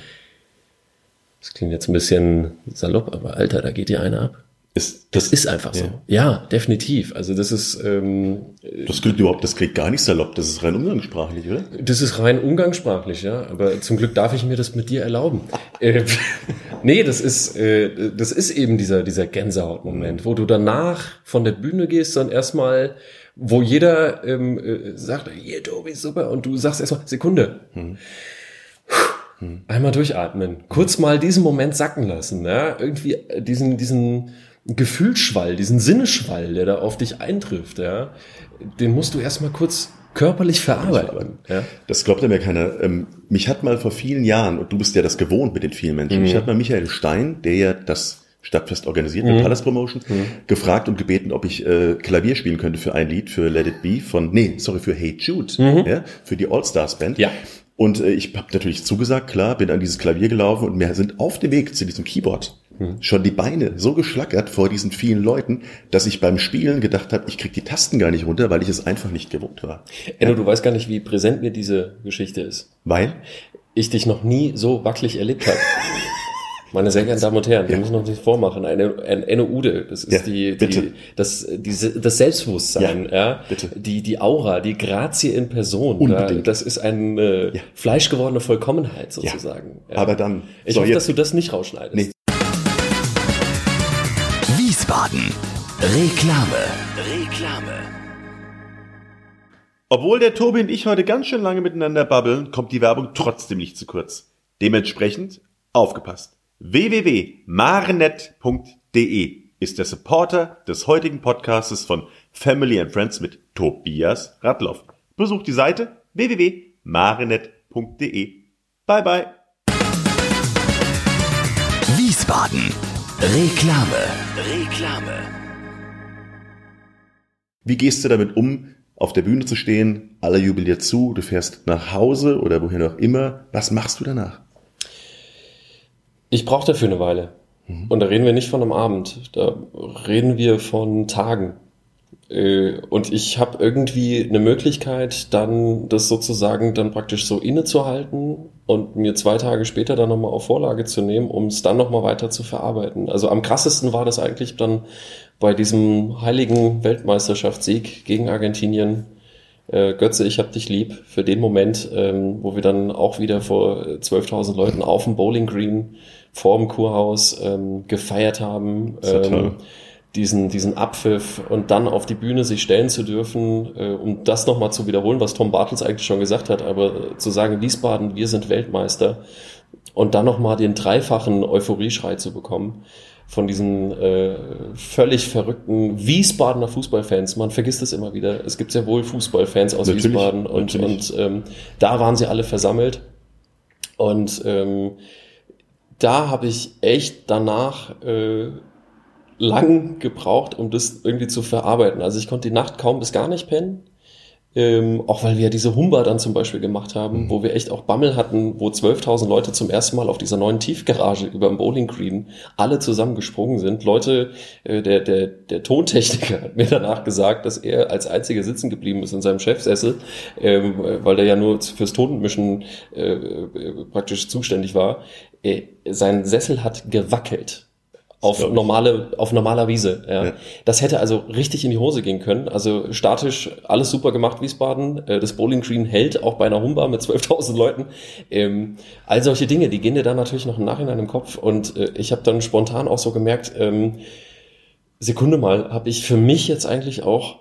das klingt jetzt ein bisschen salopp, aber Alter, da geht dir einer ab. Ist, das, das, ist einfach so. Ja, definitiv. Also das ist. Ähm, das klingt überhaupt, das klingt gar nicht salopp. Das ist rein umgangssprachlich, oder? Das ist rein umgangssprachlich, ja. Aber zum Glück darf ich mir das mit dir erlauben. äh, [LAUGHS] nee, das ist, äh, das ist eben dieser dieser Gänsehautmoment, wo du danach von der Bühne gehst, dann erstmal, wo jeder ähm, äh, sagt, hier Tobi, super, und du sagst erstmal Sekunde. Hm. Einmal durchatmen, kurz mal diesen Moment sacken lassen, ja, irgendwie diesen diesen Gefühlsschwall, diesen Sinneschwall, der da auf dich eintrifft, ja, den musst du erstmal kurz körperlich verarbeiten. Ja. Das glaubt ja mir keiner. Ähm, mich hat mal vor vielen Jahren, und du bist ja das gewohnt mit den vielen Menschen, mhm. mich hat mal Michael Stein, der ja das Stadtfest organisiert mit mhm. Palace Promotion, mhm. gefragt und gebeten, ob ich äh, Klavier spielen könnte für ein Lied für Let It Be von, nee, sorry, für Hey Jude, mhm. ja, für die All-Stars Band. Ja. Und äh, ich habe natürlich zugesagt, klar, bin an dieses Klavier gelaufen und mir sind auf dem Weg zu diesem Keyboard hm. schon die Beine so geschlackert vor diesen vielen Leuten, dass ich beim Spielen gedacht habe, ich krieg die Tasten gar nicht runter, weil ich es einfach nicht gewohnt war. Enno, ja. du weißt gar nicht, wie präsent mir diese Geschichte ist. Weil? Ich dich noch nie so wackelig erlebt habe. [LAUGHS] Meine sehr geehrten Damen und Herren, wir müssen noch nicht vormachen. Eine, ein Enno Ude, das ist Ja, die, bitte. die, das, diese, das Selbstbewusstsein, Ja, ja, bitte. Die, die Aura, die Grazie in Person. Unbedingt. Ja, das ist eine Ja. fleischgewordene Vollkommenheit sozusagen. Ja. Aber dann, Ich hoffe, dass jetzt, du das nicht rausschneidest. Nee. Wiesbaden. Reklame. Reklame. obwohl der Tobi und ich heute ganz schön lange miteinander babbeln, kommt die Werbung trotzdem nicht zu kurz. Dementsprechend aufgepasst. www.marnet.de ist der Supporter des heutigen Podcastes von Family and Friends mit Tobias Radloff. Besucht die Seite www.marnet.de. Bye bye. Wiesbaden. Reklame. Reklame. Wie gehst du damit um, auf der Bühne zu stehen, alle jubeln dir zu, du fährst nach Hause oder wohin auch immer. Was machst du danach? Ich brauche dafür eine Weile. Und da reden wir nicht von einem Abend, da reden wir von Tagen. Äh, Und ich habe irgendwie eine Möglichkeit, dann das sozusagen dann praktisch so innezuhalten und mir zwei Tage später dann nochmal auf Vorlage zu nehmen, um es dann nochmal weiter zu verarbeiten. Also am krassesten war das eigentlich dann bei diesem heiligen Weltmeisterschaftssieg gegen Argentinien. Äh, Götze, ich hab dich lieb für den Moment, ähm, wo wir dann auch wieder vor äh, 12.000 Leuten auf dem Bowling Green vor dem Kurhaus ähm, gefeiert haben. ist ja toll. Ähm, diesen, diesen Abpfiff und dann auf die Bühne sich stellen zu dürfen, äh, um das nochmal zu wiederholen, was Tom Bartels eigentlich schon gesagt hat, aber zu sagen, Wiesbaden, wir sind Weltmeister und dann nochmal den dreifachen Euphorieschrei zu bekommen von diesen äh, völlig verrückten Wiesbadener Fußballfans. Man vergisst es immer wieder. Es gibt sehr wohl Fußballfans aus Natürlich, Wiesbaden und, natürlich. und ähm, da waren sie alle versammelt. Und ähm, da habe ich echt danach äh, lang gebraucht, um das irgendwie zu verarbeiten. Also ich konnte die Nacht kaum bis gar nicht pennen. Ähm, auch weil wir ja diese Humba dann zum Beispiel gemacht haben, wo wir echt auch Bammel hatten, wo 12.000 Leute zum ersten Mal auf dieser neuen Tiefgarage über dem Bowling Green alle zusammen gesprungen sind. Leute, äh, der, der, der Tontechniker hat mir danach gesagt, dass er als einziger sitzen geblieben ist in seinem Chefsessel, ähm, äh, weil der ja nur fürs Tonmischen äh, äh, praktisch zuständig war. Äh, sein Sessel hat gewackelt auf normale, auf normaler Wiese. Ja. Ja. Das hätte also richtig in die Hose gehen können. Also statisch alles super gemacht, Wiesbaden. Äh, Das Bowling Green hält auch bei einer Humba mit [LAUGHS] 12.000 Leuten. Ähm, all solche Dinge, die gehen dir dann natürlich noch im Nachhinein im Kopf. Und äh, ich habe dann spontan auch so gemerkt, ähm, Sekunde mal, habe ich für mich jetzt eigentlich auch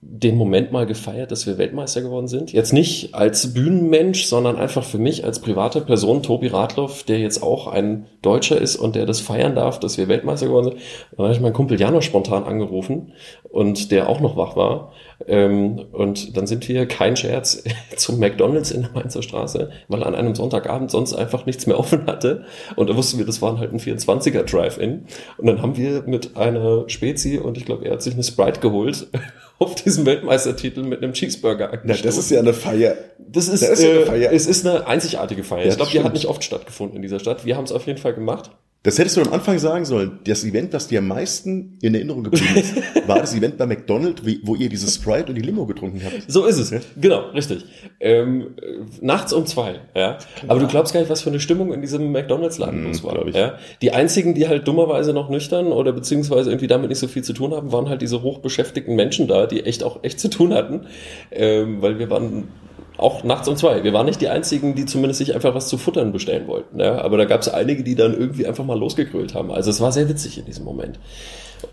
den Moment mal gefeiert, dass wir Weltmeister geworden sind. Jetzt nicht als Bühnenmensch, sondern einfach für mich als private Person, Tobi Radloff, der jetzt auch ein Deutscher ist und der das feiern darf, dass wir Weltmeister geworden sind. Dann habe ich meinen Kumpel Jano spontan angerufen und der auch noch wach war. Ähm, und dann sind wir, kein Scherz, [LAUGHS] zum McDonalds in der Mainzer Straße, weil an einem Sonntagabend sonst einfach nichts mehr [LAUGHS] offen hatte. Und da wussten wir, das waren halt ein 24er Drive-In. Und dann haben wir mit einer Spezi und ich glaube, er hat sich eine Sprite geholt, [LAUGHS] auf diesen Weltmeistertitel mit einem Cheeseburger Na, angestoßen. das ist ja eine Feier. Das ist, Das ist ja eine äh, Feier. es ist eine einzigartige Feier. Ja, ich glaube, die hat nicht oft stattgefunden in dieser Stadt. Wir haben es auf jeden Fall gemacht. Das hättest du am Anfang sagen sollen. Das Event, das dir am meisten in Erinnerung geblieben ist, [LAUGHS] war das Event bei McDonald's, wo ihr dieses Sprite und die Limo getrunken habt. So ist es. Genau, richtig. Ähm, äh, nachts um zwei, ja. Aber du glaubst gar nicht, was für eine Stimmung in diesem McDonalds-Laden Mm, los war. glaub ich. Ja? Die einzigen, die halt dummerweise noch nüchtern oder beziehungsweise irgendwie damit nicht so viel zu tun haben, waren halt diese hochbeschäftigten Menschen da, die echt auch echt zu tun hatten. Ähm, weil wir waren auch nachts um zwei. Wir waren nicht die einzigen, die zumindest sich einfach was zu futtern bestellen wollten. Ja? Aber da gab es einige, die dann irgendwie einfach mal losgegrölt haben. Also es war sehr witzig in diesem Moment.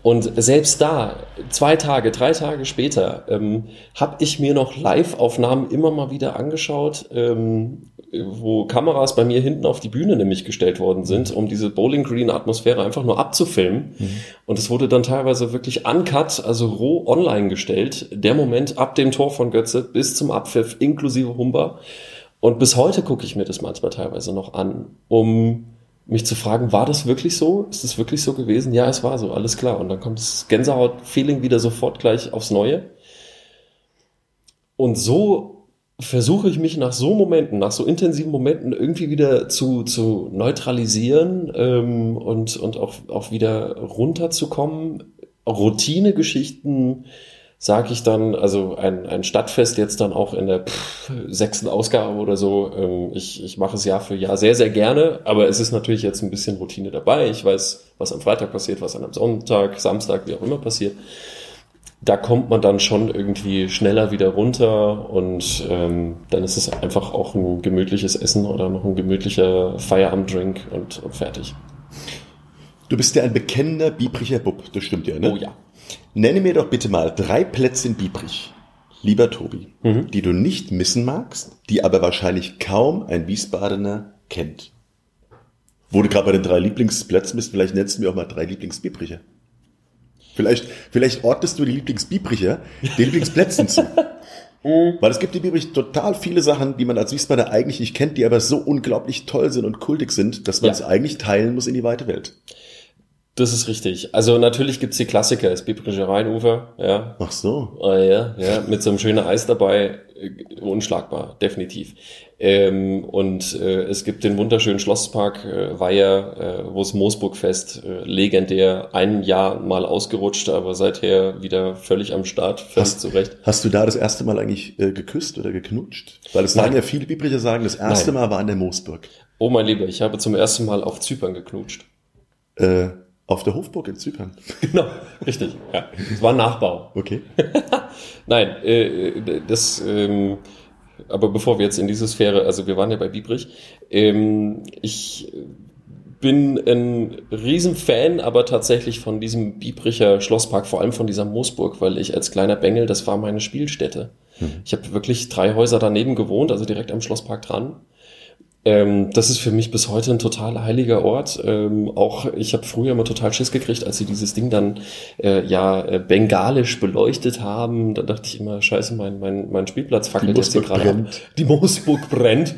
Und selbst da, zwei Tage, drei Tage später, ähm, habe ich mir noch Live-Aufnahmen immer mal wieder angeschaut, ähm, wo Kameras bei mir hinten auf die Bühne nämlich gestellt worden sind, um diese Bowling Green-Atmosphäre einfach nur abzufilmen. Und es wurde dann teilweise wirklich uncut, also roh online gestellt. Der Moment ab dem Tor von Götze bis zum Abpfiff inklusive Humber. Und bis heute gucke ich mir das manchmal teilweise noch an, um mich zu fragen, war das wirklich so? Ist es wirklich so gewesen? Ja, es war so, alles klar. Und dann kommt das Gänsehaut-Feeling wieder sofort gleich aufs Neue. Und so versuche ich mich nach so Momenten, nach so intensiven Momenten irgendwie wieder zu, zu neutralisieren ähm, und, und auch, auch wieder runterzukommen, Routinegeschichten sage ich dann, also ein, ein Stadtfest jetzt dann auch in der pff, sechsten Ausgabe oder so. Ähm, ich, ich mache es Jahr für Jahr sehr, sehr gerne, aber es ist natürlich jetzt ein bisschen Routine dabei. Ich weiß, was am Freitag passiert, was dann am Sonntag, Samstag, wie auch immer passiert. Da kommt man dann schon irgendwie schneller wieder runter und ähm, dann ist es einfach auch ein gemütliches Essen oder noch ein gemütlicher Feierabenddrink und, und fertig. Du bist ja ein bekennender Biebricher Bub, das stimmt ja, ne? Oh ja. Nenne mir doch bitte mal drei Plätze in Biebrich, lieber Tobi, Mhm. die du nicht missen magst, die aber wahrscheinlich kaum ein Wiesbadener kennt. Wo du gerade bei den drei Lieblingsplätzen bist, vielleicht nennst du mir auch mal drei Lieblingsbiebricher. Vielleicht, vielleicht ordnest du die Lieblingsbiebricher den Lieblingsplätzen zu. [LAUGHS] Weil es gibt in Biebrich total viele Sachen, die man als Wiesbadener eigentlich nicht kennt, die aber so unglaublich toll sind und kultig sind, dass man Ja. es eigentlich teilen muss in die weite Welt. Das ist richtig. Also natürlich gibt's die Klassiker, das Biblische Rheinufer, ja. Ach so. Ah, ja, ja, mit so einem schönen Eis dabei, äh, unschlagbar, definitiv. Ähm, und äh, es gibt den wunderschönen Schlosspark äh, Weiher, äh, wo es Moosburgfest äh, legendär ein Jahr mal ausgerutscht, aber seither wieder völlig am Start, völlig Hast- zurecht. Hast du da das erste Mal eigentlich äh, geküsst oder geknutscht? Weil es sagen ja viele Biebricher sagen, das erste Nein. Mal war an der Moosburg. Oh mein Lieber, ich habe zum ersten Mal auf Zypern geknutscht. Äh, auf der Hofburg in Zypern. [LAUGHS] Genau, richtig. Ja, es war ein Nachbau. Okay. [LAUGHS] Nein, äh, das, ähm, aber bevor wir jetzt in diese Sphäre, also wir waren ja bei Biebrich, ähm, ich bin ein Riesenfan, aber tatsächlich von diesem Biebricher Schlosspark, vor allem von dieser Moosburg, weil ich als kleiner Bengel, das war meine Spielstätte. Ich habe wirklich drei Häuser daneben gewohnt, also direkt am Schlosspark dran. Ähm, das ist für mich bis heute ein total heiliger Ort. Ähm, auch ich habe früher immer total Schiss gekriegt, als sie dieses Ding dann äh, ja äh, bengalisch beleuchtet haben. Da dachte ich immer, scheiße, mein, mein, mein Spielplatz fackelt jetzt hier gerade ab. Die Moosburg brennt.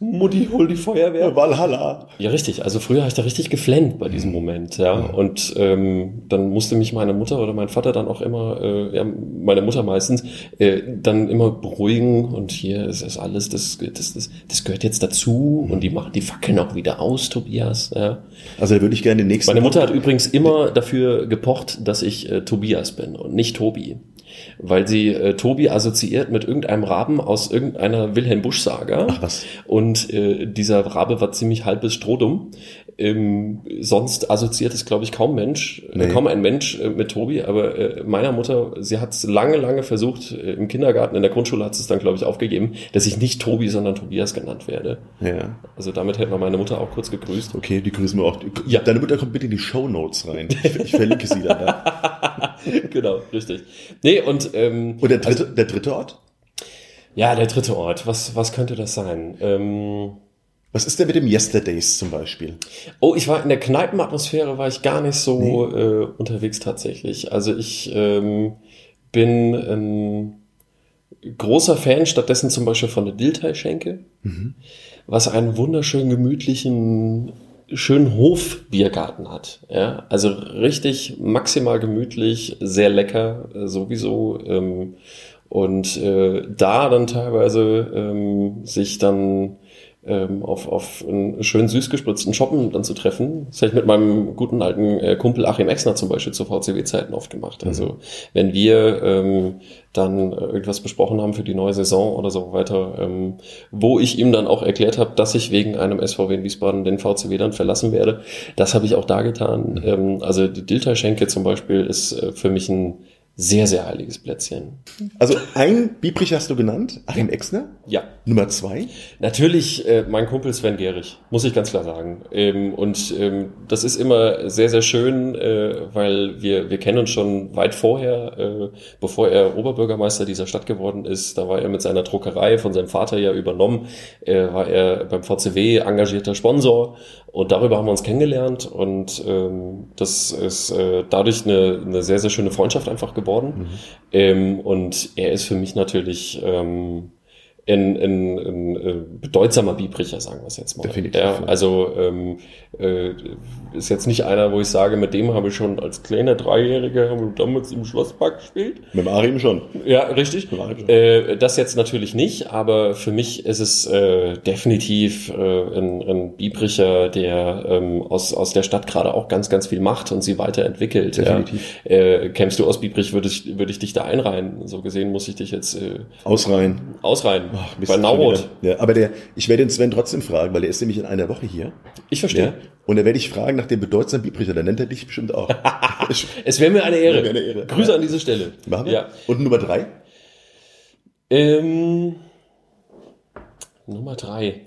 Mutti, hol die Feuerwehr. Valhalla. Ja, richtig. Also früher habe ich da richtig geflennt bei diesem Moment, ja. Und ähm, dann musste mich meine Mutter oder mein Vater dann auch immer, äh, ja, meine Mutter meistens, äh, dann immer beruhigen und hier ist das alles, das, das, das, das gehört jetzt dazu und die machen die Fackeln auch wieder aus, Tobias. Ja. Also da würde ich gerne den nächsten. Meine Mutter hat übrigens immer dafür gepocht, dass ich äh, Tobias bin und nicht Tobi. Weil sie äh, Tobi assoziiert mit irgendeinem Raben aus irgendeiner Wilhelm Busch-Saga. Ach was. Und äh, dieser Rabe war ziemlich halbes Strohdumm. Ähm, sonst assoziiert es, glaube ich, kaum Mensch, Nee. äh, kaum ein Mensch äh, mit Tobi. Aber äh, meiner Mutter, sie hat es lange, lange versucht. Äh, Im Kindergarten, in der Grundschule hat es dann, glaube ich, aufgegeben, dass ich nicht Tobi, sondern Tobias genannt werde. Ja. Also damit hätten wir meine Mutter auch kurz gegrüßt. Okay, die grüßen wir auch. Ja. Deine Mutter kommt bitte in die Show Notes rein. Ich, ich verlinke sie dann da. [LAUGHS] genau, richtig. Nee, und ähm, Und der dritte, der dritte Ort? ja, der dritte Ort, was, was könnte das sein? Ähm, Was ist denn mit dem Yesterdays zum Beispiel? oh, ich war in der Kneipenatmosphäre, war ich gar nicht so äh, unterwegs tatsächlich. Also ich ähm, bin ein großer Fan stattdessen zum Beispiel von der Dilltei-Schenke, was einen wunderschönen, gemütlichen, schönen Hofbiergarten hat. Ja? Also richtig maximal gemütlich, sehr lecker äh, sowieso. Ähm, und äh, da dann teilweise ähm, sich dann ähm, auf, auf einen schön süß gespritzten Shoppen dann zu treffen. Das habe ich mit meinem guten alten äh, Kumpel Achim Exner zum Beispiel zu VCW-Zeiten oft gemacht. Also wenn wir ähm, dann äh, irgendwas besprochen haben für die neue Saison oder so weiter, ähm, wo ich ihm dann auch erklärt habe, dass ich wegen einem SVW in Wiesbaden den VCW dann verlassen werde, das habe ich auch da getan. Ähm, also die Diltai-Schenke zum Beispiel ist äh, für mich ein sehr, sehr heiliges Plätzchen. Also ein Biebrich hast du genannt, Achim Exner. Ja. Nummer zwei. Natürlich, äh, mein Kumpel Sven Gehrig, muss ich ganz klar sagen. Ähm, und ähm, das ist immer sehr, sehr schön, äh, weil wir, wir kennen uns schon weit vorher, äh, bevor er Oberbürgermeister dieser Stadt geworden ist. Da war er mit seiner Druckerei von seinem Vater ja übernommen, äh, war er beim VCW engagierter Sponsor und darüber haben wir uns kennengelernt und ähm, das ist äh, dadurch eine, eine sehr, sehr schöne Freundschaft einfach geworden. Ähm, und er ist für mich natürlich... Ähm, ein, ein, ein äh, bedeutsamer Biebricher, sagen wir es jetzt mal. Definitiv, ja. also ähm, äh, ist jetzt nicht einer, wo ich sage, mit dem habe ich schon als kleiner Dreijähriger haben wir damals im Schlosspark gespielt. Mit Arim schon. Ja, richtig. Überraschend. Äh, das jetzt natürlich nicht, aber für mich ist es äh, definitiv äh, ein, ein Biebricher, der ähm, aus, aus der Stadt gerade auch ganz, ganz viel macht und sie weiterentwickelt. Definitiv. Ja. Äh, kämst du aus Biebrich, würde ich, würde ich dich da einreihen. So gesehen muss ich dich jetzt äh, Ausreihen. ausreihen. Ach, Bei schon wieder. Ja, aber der, ich werde den Sven trotzdem fragen, weil der ist nämlich in einer Woche hier. Ich verstehe. Ja? Und da werde ich fragen nach dem bedeutsamen Biebricher. Dann nennt er dich bestimmt auch. [LAUGHS] Es wäre mir eine Ehre. Mir eine Ehre. Grüße Ja. an diese Stelle. Machen wir? Ja. Und Nummer drei? Ähm, Nummer drei.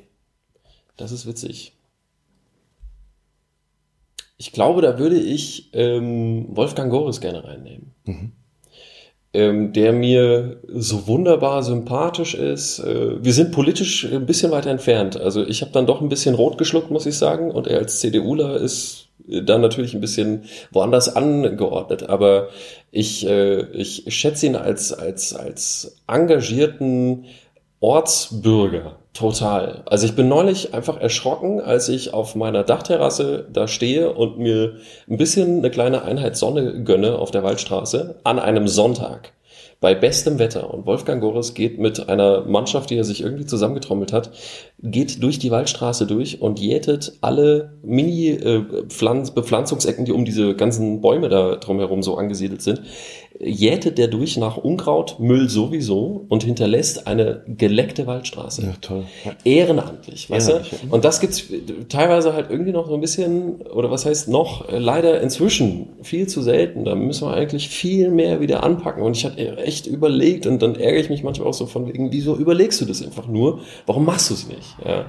Das ist witzig. Ich glaube, da würde ich ähm, Wolfgang Goris gerne reinnehmen. Ähm, der mir so wunderbar sympathisch ist. Äh, wir sind politisch ein bisschen weiter entfernt. Also ich habe dann doch ein bisschen rot geschluckt, muss ich sagen. Und er als CDUler ist dann natürlich ein bisschen woanders angeordnet. Aber ich, äh, ich schätze ihn als, als, als engagierten Ortsbürger total. Also ich bin neulich einfach erschrocken, als ich auf meiner Dachterrasse da stehe und mir ein bisschen eine kleine Einheit Sonne gönne auf der Waldstraße an einem Sonntag bei bestem Wetter. Und Wolfgang Goris geht mit einer Mannschaft, die er sich irgendwie zusammengetrommelt hat, geht durch die Waldstraße durch und jätet alle Mini-Bepflanzungsecken, die um diese ganzen Bäume da drumherum so angesiedelt sind, jätet der durch nach Unkraut, Müll sowieso und hinterlässt eine geleckte Waldstraße. Ja, toll. Ehrenamtlich, weißt du? Und das gibt's teilweise halt irgendwie noch so ein bisschen, oder was heißt noch, äh, leider inzwischen viel zu selten. Da müssen wir eigentlich viel mehr wieder anpacken. Und ich hatte echt überlegt und dann ärgere ich mich manchmal auch so von wegen, wieso überlegst du das einfach nur? Warum machst du es nicht? Ja.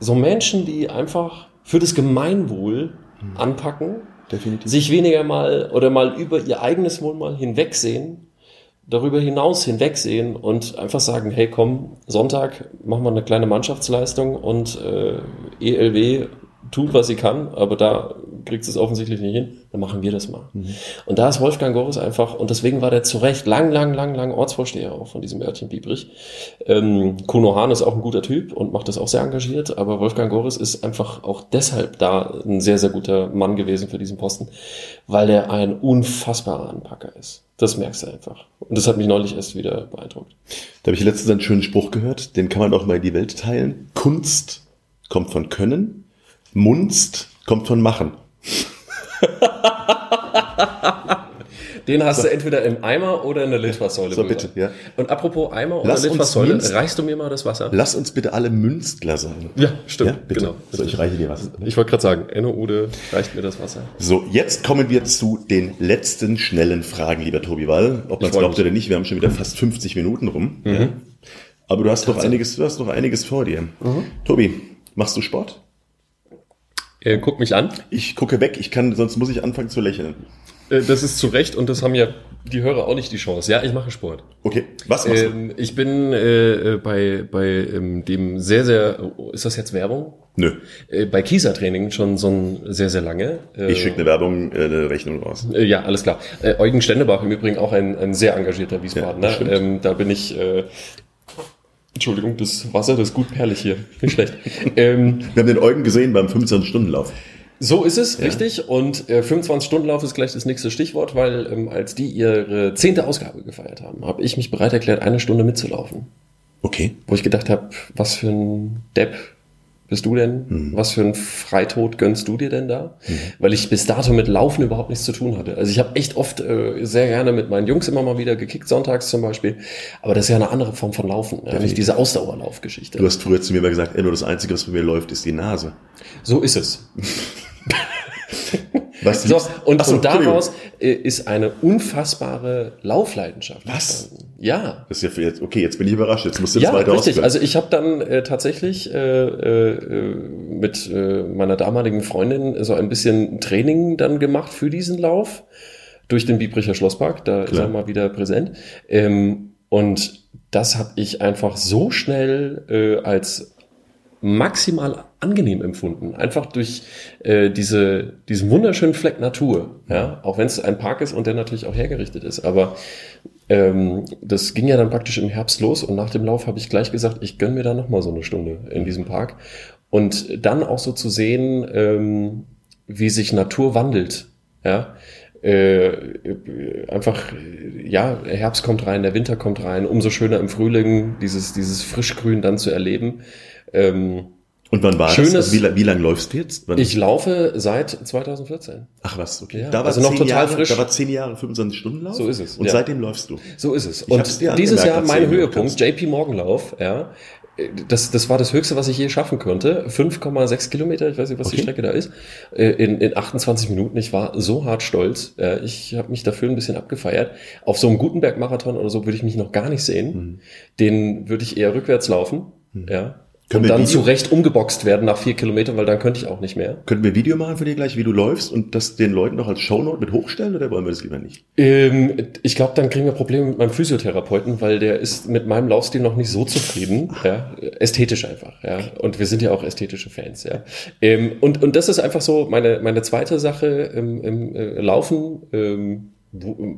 So Menschen, die einfach für das Gemeinwohl anpacken, Definitiv. sich weniger mal oder mal über ihr eigenes Wohl mal hinwegsehen, darüber hinaus hinwegsehen und einfach sagen, hey komm, Sonntag machen wir eine kleine Mannschaftsleistung und äh, ELW tut, was sie kann, aber da kriegt sie es offensichtlich nicht hin, dann machen wir das mal. Und da ist Wolfgang Goris einfach, und deswegen war der zu Recht lang, lang, lang, lang Ortsvorsteher auch von diesem Örtchen Biebrich. Ähm, Kuno Hahn ist auch ein guter Typ und macht das auch sehr engagiert, aber Wolfgang Goris ist einfach auch deshalb da ein sehr, sehr guter Mann gewesen für diesen Posten, weil er ein unfassbarer Anpacker ist. Das merkst du einfach. Und das hat mich neulich erst wieder beeindruckt. Da habe ich letztens einen schönen Spruch gehört, den kann man auch mal in die Welt teilen. Kunst kommt von Können, Munst kommt von Machen. [LAUGHS] Den hast du entweder im Eimer oder in der Litfaßsäule. So, bitte, ja. Und apropos Eimer oder Lass Litfaßsäule, reichst du mir mal das Wasser? Lass uns bitte alle Münstler sein. Ja, stimmt. Ja. Genau. So, ich reiche dir was. Ich wollte gerade sagen, Enno Ude reicht mir das Wasser. So, jetzt kommen wir zu den letzten schnellen Fragen, lieber Tobi Wall. Ob man es glaubt oder nicht, wir haben schon wieder fast 50 Minuten rum. Ja. Aber du hast noch einiges, du hast noch einiges vor dir. Tobi, machst du Sport? Äh, guck mich an. Ich gucke weg, ich kann, sonst muss ich anfangen zu lächeln. Äh, das ist zu Recht und das haben ja die Hörer auch nicht die Chance. Ja, ich mache Sport. Okay, was machst Ähm, ich bin äh, äh, bei, bei ähm, dem sehr, sehr, ist das jetzt Werbung? du? Nö, Äh, bei Kieser-Training schon so ein sehr, sehr lange. Äh, ich schicke eine Werbung, äh, eine Rechnung raus. Äh, Ja, alles klar. Äh, Eugen Stendebach im Übrigen auch ein, ein sehr engagierter Ja, Wiesbadener. stimmt. ähm, da bin ich, Entschuldigung, das Wasser, das ist gut perlig hier. Nicht schlecht. [LAUGHS] ähm, Wir haben den Eugen gesehen beim 25-Stunden-Lauf. so ist es, richtig. Und äh, 25-Stunden-Lauf ist gleich das nächste Stichwort, weil ähm, als die ihre zehnte Ausgabe gefeiert haben, habe ich mich bereit erklärt, eine Stunde mitzulaufen. Okay. Wo ich gedacht habe, was für ein Depp bist du denn? Mhm. Was für ein Freitod gönnst du dir denn da? Weil ich bis dato mit Laufen überhaupt nichts zu tun hatte. Also ich habe echt oft äh, sehr gerne mit meinen Jungs immer mal wieder gekickt, sonntags zum Beispiel. Aber das ist ja eine andere Form von Laufen, ja, nicht diese Ausdauerlaufgeschichte. Du hast früher zu mir mal gesagt, ey, nur das Einzige, was bei mir läuft, ist die Nase. So ist es. [LAUGHS] Was So, und, so, und daraus ist eine unfassbare Laufleidenschaft. Was? entstanden. Ja. Das ist ja jetzt, okay, jetzt bin ich überrascht. Jetzt musst du das Ja, weiter richtig. ausführen. Also ich habe dann äh, tatsächlich äh, äh, mit äh, meiner damaligen Freundin so ein bisschen Training dann gemacht für diesen Lauf durch den Biebricher Schlosspark. Da ist Klar. er mal wieder präsent. Ähm, und das habe ich einfach so schnell äh, als maximal angenehm empfunden. Einfach durch äh, diese, diesen wunderschönen Fleck Natur. Ja? Auch wenn es ein Park ist und der natürlich auch hergerichtet ist. Aber ähm, das ging ja dann praktisch im Herbst los und nach dem Lauf habe ich gleich gesagt, ich gönn mir da nochmal so eine Stunde in diesem Park. Und dann auch so zu sehen, ähm, wie sich Natur wandelt. Ja, äh, einfach, ja, Herbst kommt rein, der Winter kommt rein, umso schöner im Frühling dieses, dieses Frischgrün dann zu erleben. Ähm, Und wann war Schönes- das? Also wie, wie lange läufst du jetzt? Wann? ich laufe seit 2014. Ach was, okay. Ja, da war also noch total Jahre, frisch. Da war zehn Jahre 25 Stunden Lauf. So ist es, Und ja. seitdem läufst du. So ist es. hab's Und dieses Jahr mein Höhepunkt, JP Morgenlauf, ja. Das, das war das Höchste, was ich je schaffen konnte. 5,6 Kilometer, ich weiß nicht, was die Okay. Strecke da ist, äh, in, in 28 Minuten. Ich war so hart stolz. Äh, Ich habe mich dafür ein bisschen abgefeiert. Auf so einem Gutenberg-Marathon oder so würde ich mich noch gar nicht sehen. Mhm. Den würde ich eher rückwärts laufen. Ja. Können und dann Video- zurecht umgeboxt werden nach vier Kilometern, weil dann könnte ich auch nicht mehr. Könnten wir ein Video machen von dir gleich, wie du läufst und das den Leuten noch als Shownote mit hochstellen oder wollen wir das lieber nicht? Ähm, ich glaube, dann kriegen wir Probleme mit meinem Physiotherapeuten, weil der ist mit meinem Laufstil noch nicht so zufrieden. Ja, ästhetisch einfach. Ja, und wir sind ja auch ästhetische Fans. Ja, ähm, und und das ist einfach so meine meine zweite Sache im, im äh, Laufen. Ähm,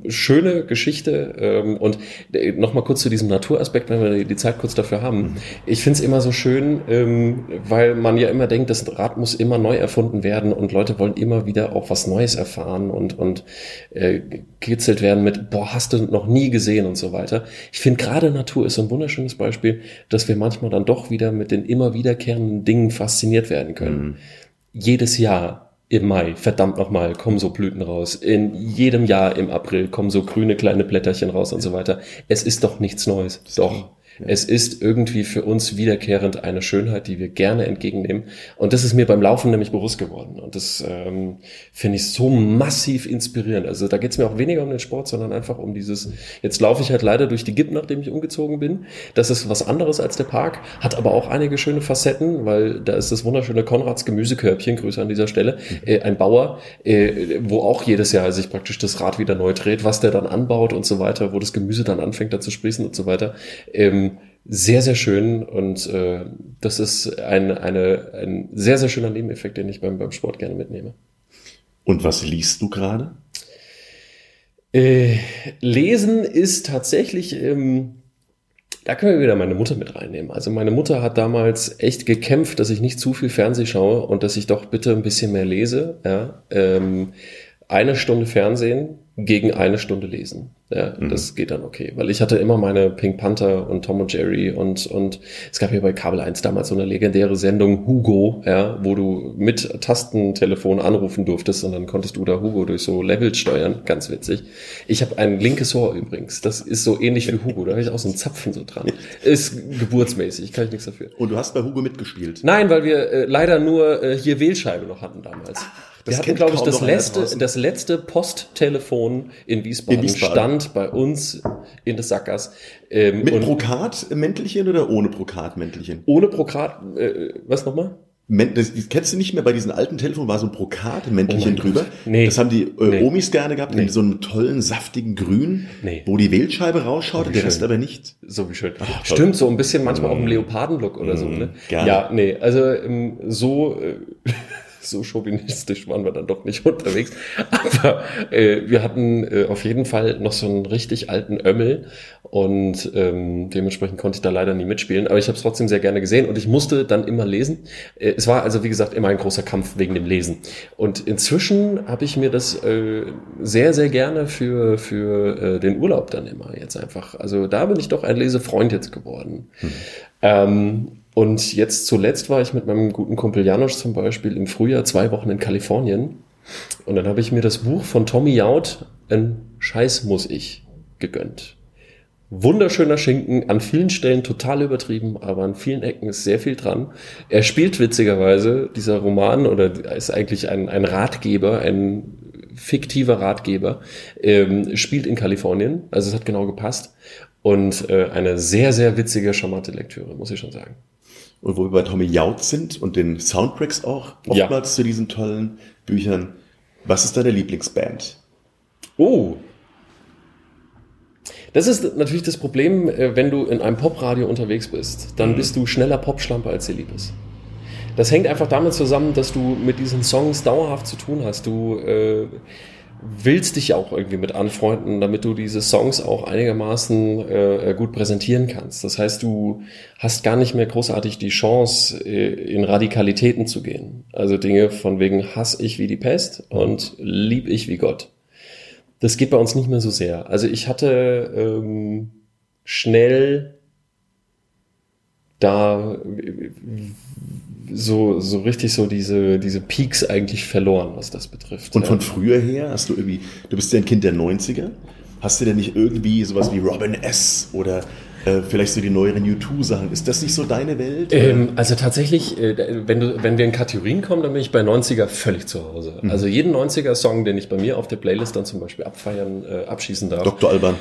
schöne Geschichte ähm, und äh, noch mal kurz zu diesem Naturaspekt, wenn wir die- Zeit kurz dafür haben. Ich finde es immer so schön, ähm, weil man ja immer denkt, das Rad muss immer neu erfunden werden und Leute wollen immer wieder auch was Neues erfahren und und äh, gekitzelt werden mit, boah, hast du noch nie gesehen und so weiter. Ich finde gerade Natur ist so ein wunderschönes Beispiel, dass wir manchmal dann doch wieder mit den immer wiederkehrenden Dingen fasziniert werden können. Jedes Jahr im Mai, verdammt nochmal, kommen so Blüten raus. In jedem Jahr im April kommen so grüne kleine Blätterchen raus und so weiter. Es ist doch nichts Neues. Doch. Es ist irgendwie für uns wiederkehrend eine Schönheit, die wir gerne entgegennehmen. Und das ist mir beim Laufen nämlich bewusst geworden. Und das ähm, finde ich so massiv inspirierend. Also da geht es mir auch weniger um den Sport, sondern einfach um dieses, jetzt laufe ich halt leider durch die Gip, nachdem ich umgezogen bin. Das ist was anderes als der Park, hat aber auch einige schöne Facetten, weil da ist das wunderschöne Konrads Gemüsekörbchen, Grüße an dieser Stelle, äh, ein Bauer, äh, wo auch jedes Jahr sich praktisch das Rad wieder neu dreht, was der dann anbaut und so weiter, wo das Gemüse dann anfängt da zu sprießen und so weiter. Ähm, sehr, sehr schön und äh, das ist ein, eine, ein sehr, sehr schöner Nebeneffekt, den ich beim, beim Sport gerne mitnehme. Und was liest du gerade? Äh, Lesen ist tatsächlich, ähm, da können wir wieder meine Mutter mit reinnehmen. Also meine Mutter hat damals echt gekämpft, dass ich nicht zu viel Fernseh schaue und dass ich doch bitte ein bisschen mehr lese. Ja? Ähm, eine Stunde Fernsehen gegen eine Stunde lesen. Ja, das geht dann okay. Weil ich hatte immer meine Pink Panther und Tom und Jerry und, und es gab ja bei Kabel 1 damals so eine legendäre Sendung Hugo, ja, wo du mit Tastentelefon anrufen durftest und dann konntest du da Hugo durch so Levels steuern. Ganz witzig. Ich habe ein linkes Ohr übrigens. Das ist so ähnlich wie Hugo. Da habe ich auch so einen Zapfen so dran. Ist geburtsmäßig, kann ich nichts dafür. Und du hast bei Hugo mitgespielt. Nein, weil wir äh, leider nur äh, hier Wählscheibe noch hatten damals. Das wir hatten, glaube ich, das letzte, das letzte Posttelefon in Wiesbaden, In Wiesbaden. stand bei uns in des Sackers. Ähm, Mit Brokat-Mäntelchen oder ohne Brokat-Mäntelchen? ohne Brokat, äh, was nochmal? Das, kennst du nicht mehr, bei diesen alten Telefonen war so ein Brokat-Mäntelchen Oh drüber. Nee. Das haben die äh, Nee. Omis gerne gehabt, Nee. in so einem tollen, saftigen Grün, Nee. wo die Wählscheibe rausschaut, wie der Rest aber nicht. So wie schön. Ach. Stimmt, so ein bisschen manchmal auch im Leopardenlook oder so, ne? gerne. Ja, nee, also ähm, so, äh, [LAUGHS] so chauvinistisch waren wir dann doch nicht [LAUGHS] unterwegs. Aber äh, wir hatten äh, auf jeden Fall noch so einen richtig alten Ömmel und ähm, dementsprechend konnte ich da leider nie mitspielen. Aber ich habe es trotzdem sehr gerne gesehen und ich musste dann immer lesen. Äh, es war also, wie gesagt, immer ein großer Kampf wegen dem Lesen. Und inzwischen habe ich mir das äh, sehr, sehr gerne für, für äh, den Urlaub dann immer jetzt einfach. Also da bin ich doch ein Lesefreund jetzt geworden. Ähm, und jetzt zuletzt war ich mit meinem guten Kumpel Janosch zum Beispiel im Frühjahr zwei Wochen in Kalifornien. Und dann habe ich mir das Buch von Tommy Jaud, Ein Scheiß muss ich, gegönnt. Wunderschöner Schinken, an vielen Stellen total übertrieben, aber an vielen Ecken ist sehr viel dran. Er spielt witzigerweise, dieser Roman, oder ist eigentlich ein, ein Ratgeber, ein fiktiver Ratgeber, ähm, spielt in Kalifornien, also es hat genau gepasst. Und äh, eine sehr, sehr witzige, charmante Lektüre, muss ich schon sagen. Und wo wir bei Tommy Jaud sind und den Soundtracks auch, Ja. oftmals zu diesen tollen Büchern. Was ist deine Lieblingsband? Oh. Das ist natürlich das Problem, äh, wenn du in einem Popradio unterwegs bist. Dann bist du schneller Popschlampe, als dir lieb ist. das hängt einfach damit zusammen, dass du mit diesen Songs dauerhaft zu tun hast. Du äh, willst dich auch irgendwie mit anfreunden, damit du diese Songs auch einigermaßen äh, gut präsentieren kannst. Das heißt, du hast gar nicht mehr großartig die Chance, äh, in Radikalitäten zu gehen. Also Dinge von wegen hass ich wie die Pest und lieb ich wie Gott. Das geht bei uns nicht mehr so sehr. Also ich hatte ähm, schnell da so, so richtig so diese, diese Peaks eigentlich verloren, was das betrifft. Und von früher her hast du irgendwie, du bist ja ein Kind der 90er, hast du denn nicht irgendwie sowas wie Robin S. oder äh, vielleicht so die neueren U2-Sachen. Ist das nicht so deine Welt? Ähm, also tatsächlich, äh, wenn, du, wenn wir in Kategorien kommen, dann bin ich bei 90er völlig zu Hause. Mhm. Also jeden 90er-Song, den ich bei mir auf der Playlist dann zum Beispiel abfeiern, äh, abschießen darf. Dr. Alban.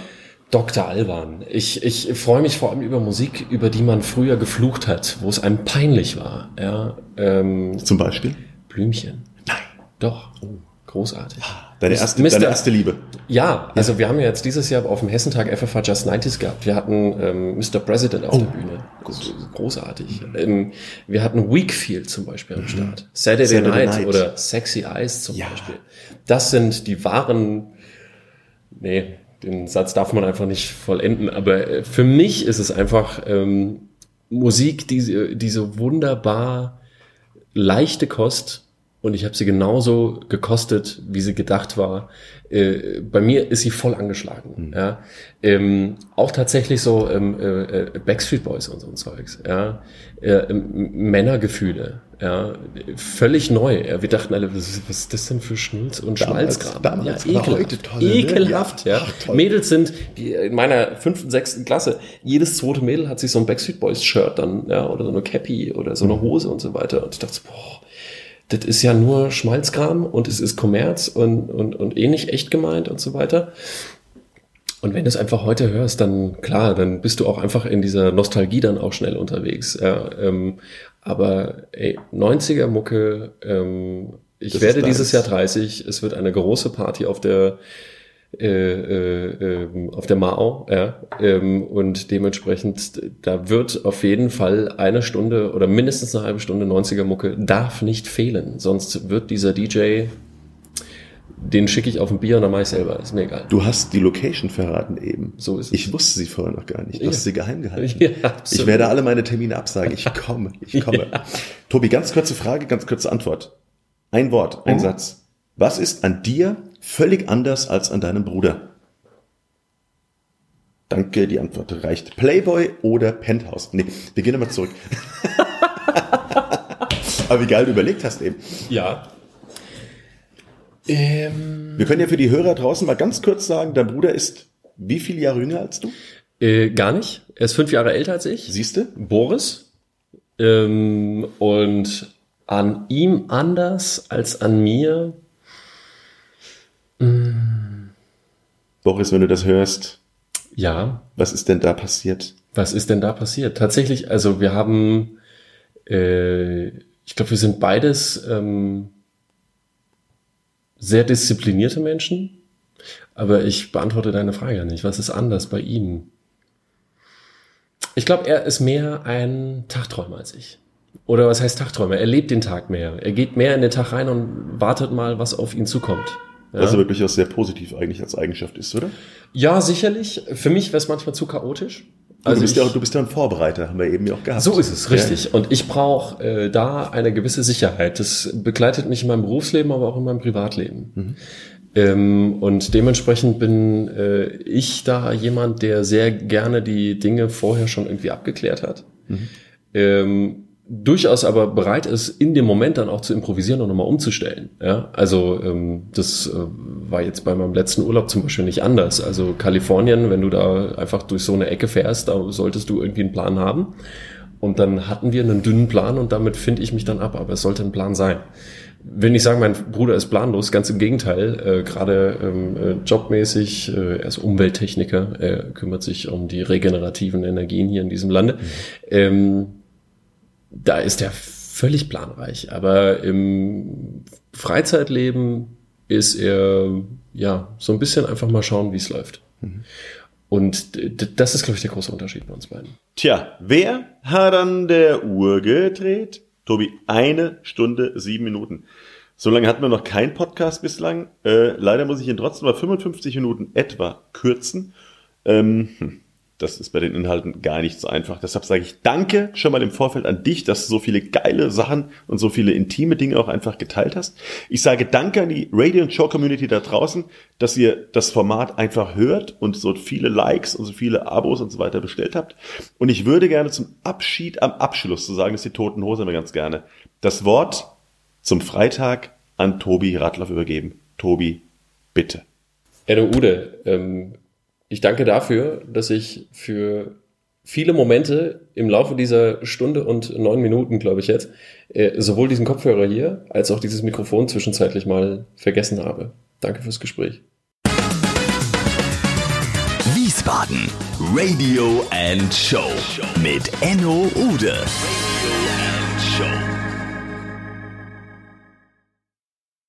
Dr. Alban. Ich, ich freue mich vor allem über Musik, über die man früher geflucht hat, wo es einem peinlich war. Ja, ähm, Zum Beispiel? Blümchen. Nein. Doch. Oh, großartig. Deine erste, Mister, deine erste Liebe. Ja, also wir haben ja jetzt dieses Jahr auf dem Hessentag FFH Just 90s gehabt. Wir hatten ähm, Mr. President auf oh, der Bühne. Gut. Großartig. Mhm. Ähm, wir hatten Weekfield zum Beispiel am mhm. Start. Saturday, Saturday Night, Night, oder Sexy Eyes zum ja. Beispiel. Das sind die wahren, nee, den Satz darf man einfach nicht vollenden, aber äh, für mich ist es einfach ähm, Musik, diese, diese wunderbar leichte Kost und ich habe sie genauso gekostet, wie sie gedacht war. Äh, bei mir ist sie voll angeschlagen. Mhm. Ja. Ähm, auch tatsächlich so ähm, äh, äh Backstreet Boys und so ein Zeugs. Ja. Äh, Männergefühle ja, völlig neu. Ja, wir dachten alle, was, was ist das denn für Schnulz und Schmalzkram? Damals, ja, ekelhaft. Toll, ne? ekelhaft, ja. ja. Ach, Mädels sind, die in meiner fünften, sechsten Klasse, jedes zweite Mädel hat sich so ein Backstreet Boys Shirt dann, ja, oder so eine Cappy oder so eine mhm. Hose und so weiter. Und ich dachte, boah, das ist ja nur Schmalzkram und es ist Kommerz und, und, und eh nicht echt gemeint und so weiter. Und wenn du es einfach heute hörst, dann klar, dann bist du auch einfach in dieser Nostalgie dann auch schnell unterwegs. Ja, ähm, aber ey, 90er Mucke, ähm, ich das werde dieses Jahr 30, es wird eine große Party auf der äh, äh, ähm, auf der Mao, ja, ähm, und dementsprechend, da wird auf jeden Fall eine Stunde oder mindestens eine halbe Stunde 90er Mucke darf nicht fehlen, sonst wird dieser DJ den schicke ich auf ein Bier und dann mache ich selber. Ist mir egal. Du hast die Location verraten eben. So ist es. Ich wusste sie vorher noch gar nicht. Du ja. hast sie geheim gehalten. [LAUGHS] Ja, ich werde alle meine Termine absagen. Ich komme, ich [LAUGHS] komme. Ja. Tobi, ganz kurze Frage, ganz kurze Antwort. Ein Wort, ein mhm. Satz. Was ist an dir völlig anders als an deinem Bruder? Danke, die Antwort reicht. Playboy oder Penthouse? Nee, wir gehen nochmal zurück. [LAUGHS] Aber wie geil du überlegt hast eben. Ja. Ähm, Wir können ja für die Hörer draußen mal ganz kurz sagen, dein Bruder ist wie viele Jahre jünger als du? Äh, gar nicht. Er ist fünf Jahre älter als ich. Siehst du? Boris. Ähm, und an ihm anders als an mir. Mm. Boris, wenn du das hörst. Ja. Was ist denn da passiert? Was ist denn da passiert? Tatsächlich, also wir haben, äh, ich glaube, wir sind beides ähm, sehr disziplinierte Menschen. Aber ich beantworte deine Frage ja nicht. Was ist anders bei ihm? Ich glaube, er ist mehr ein Tagträumer als ich. Oder was heißt Tagträumer? Er lebt den Tag mehr. Er geht mehr in den Tag rein und wartet mal, was auf ihn zukommt. Ja? Was aber durchaus sehr positiv eigentlich als Eigenschaft ist, oder? Ja, sicherlich. Für mich wäre es manchmal zu chaotisch. Also du, bist ja auch, du bist ja ein Vorbereiter, haben wir eben ja auch gehabt. So ist es, richtig. Ja. Und ich brauche äh, da eine gewisse Sicherheit. Das begleitet mich in meinem Berufsleben, aber auch in meinem Privatleben. Mhm. Ähm, und dementsprechend bin äh, ich da jemand, der sehr gerne die Dinge vorher schon irgendwie abgeklärt hat. Mhm. Ähm, durchaus aber bereit ist, in dem Moment dann auch zu improvisieren und nochmal umzustellen. Ja, also ähm, das äh, war jetzt bei meinem letzten Urlaub zum Beispiel nicht anders. Also Kalifornien, wenn du da einfach durch so eine Ecke fährst, da solltest du irgendwie einen Plan haben. Und dann hatten wir einen dünnen Plan und damit finde ich mich dann ab, aber es sollte ein Plan sein. Wenn ich sage, mein Bruder ist planlos, ganz im Gegenteil. Äh, Gerade ähm, äh, jobmäßig, äh, er ist Umwelttechniker, er kümmert sich um die regenerativen Energien hier in diesem Lande. Mhm. Ähm, da ist er völlig planreich. Aber im Freizeitleben ist er, ja, so ein bisschen einfach mal schauen, wie es läuft. Mhm. Und das ist, glaube ich, der große Unterschied bei uns beiden. Tja, wer hat an der Uhr gedreht? Tobi, eine Stunde, sieben Minuten. So lange hatten wir noch keinen Podcast bislang. Äh, leider muss ich ihn trotzdem mal 55 Minuten etwa kürzen. Ähm, hm, das ist bei den Inhalten gar nicht so einfach. Deshalb sage ich Danke schon mal im Vorfeld an dich, dass du so viele geile Sachen und so viele intime Dinge auch einfach geteilt hast. Ich sage Danke an die Radio und Show Community da draußen, dass ihr das Format einfach hört und so viele Likes und so viele Abos und so weiter bestellt habt. Und ich würde gerne zum Abschied am Abschluss, so sagen es die Toten Hosen immer ganz gerne, das Wort zum Freitag an Tobi Radloff übergeben. Tobi, bitte. Enno Ude, ähm, ich danke dafür, dass ich für viele Momente im Laufe dieser Stunde und neun Minuten, glaube ich jetzt, äh, sowohl diesen Kopfhörer hier als auch dieses Mikrofon zwischenzeitlich mal vergessen habe. Danke fürs Gespräch. Wiesbaden Radio and Show mit Enno Ude.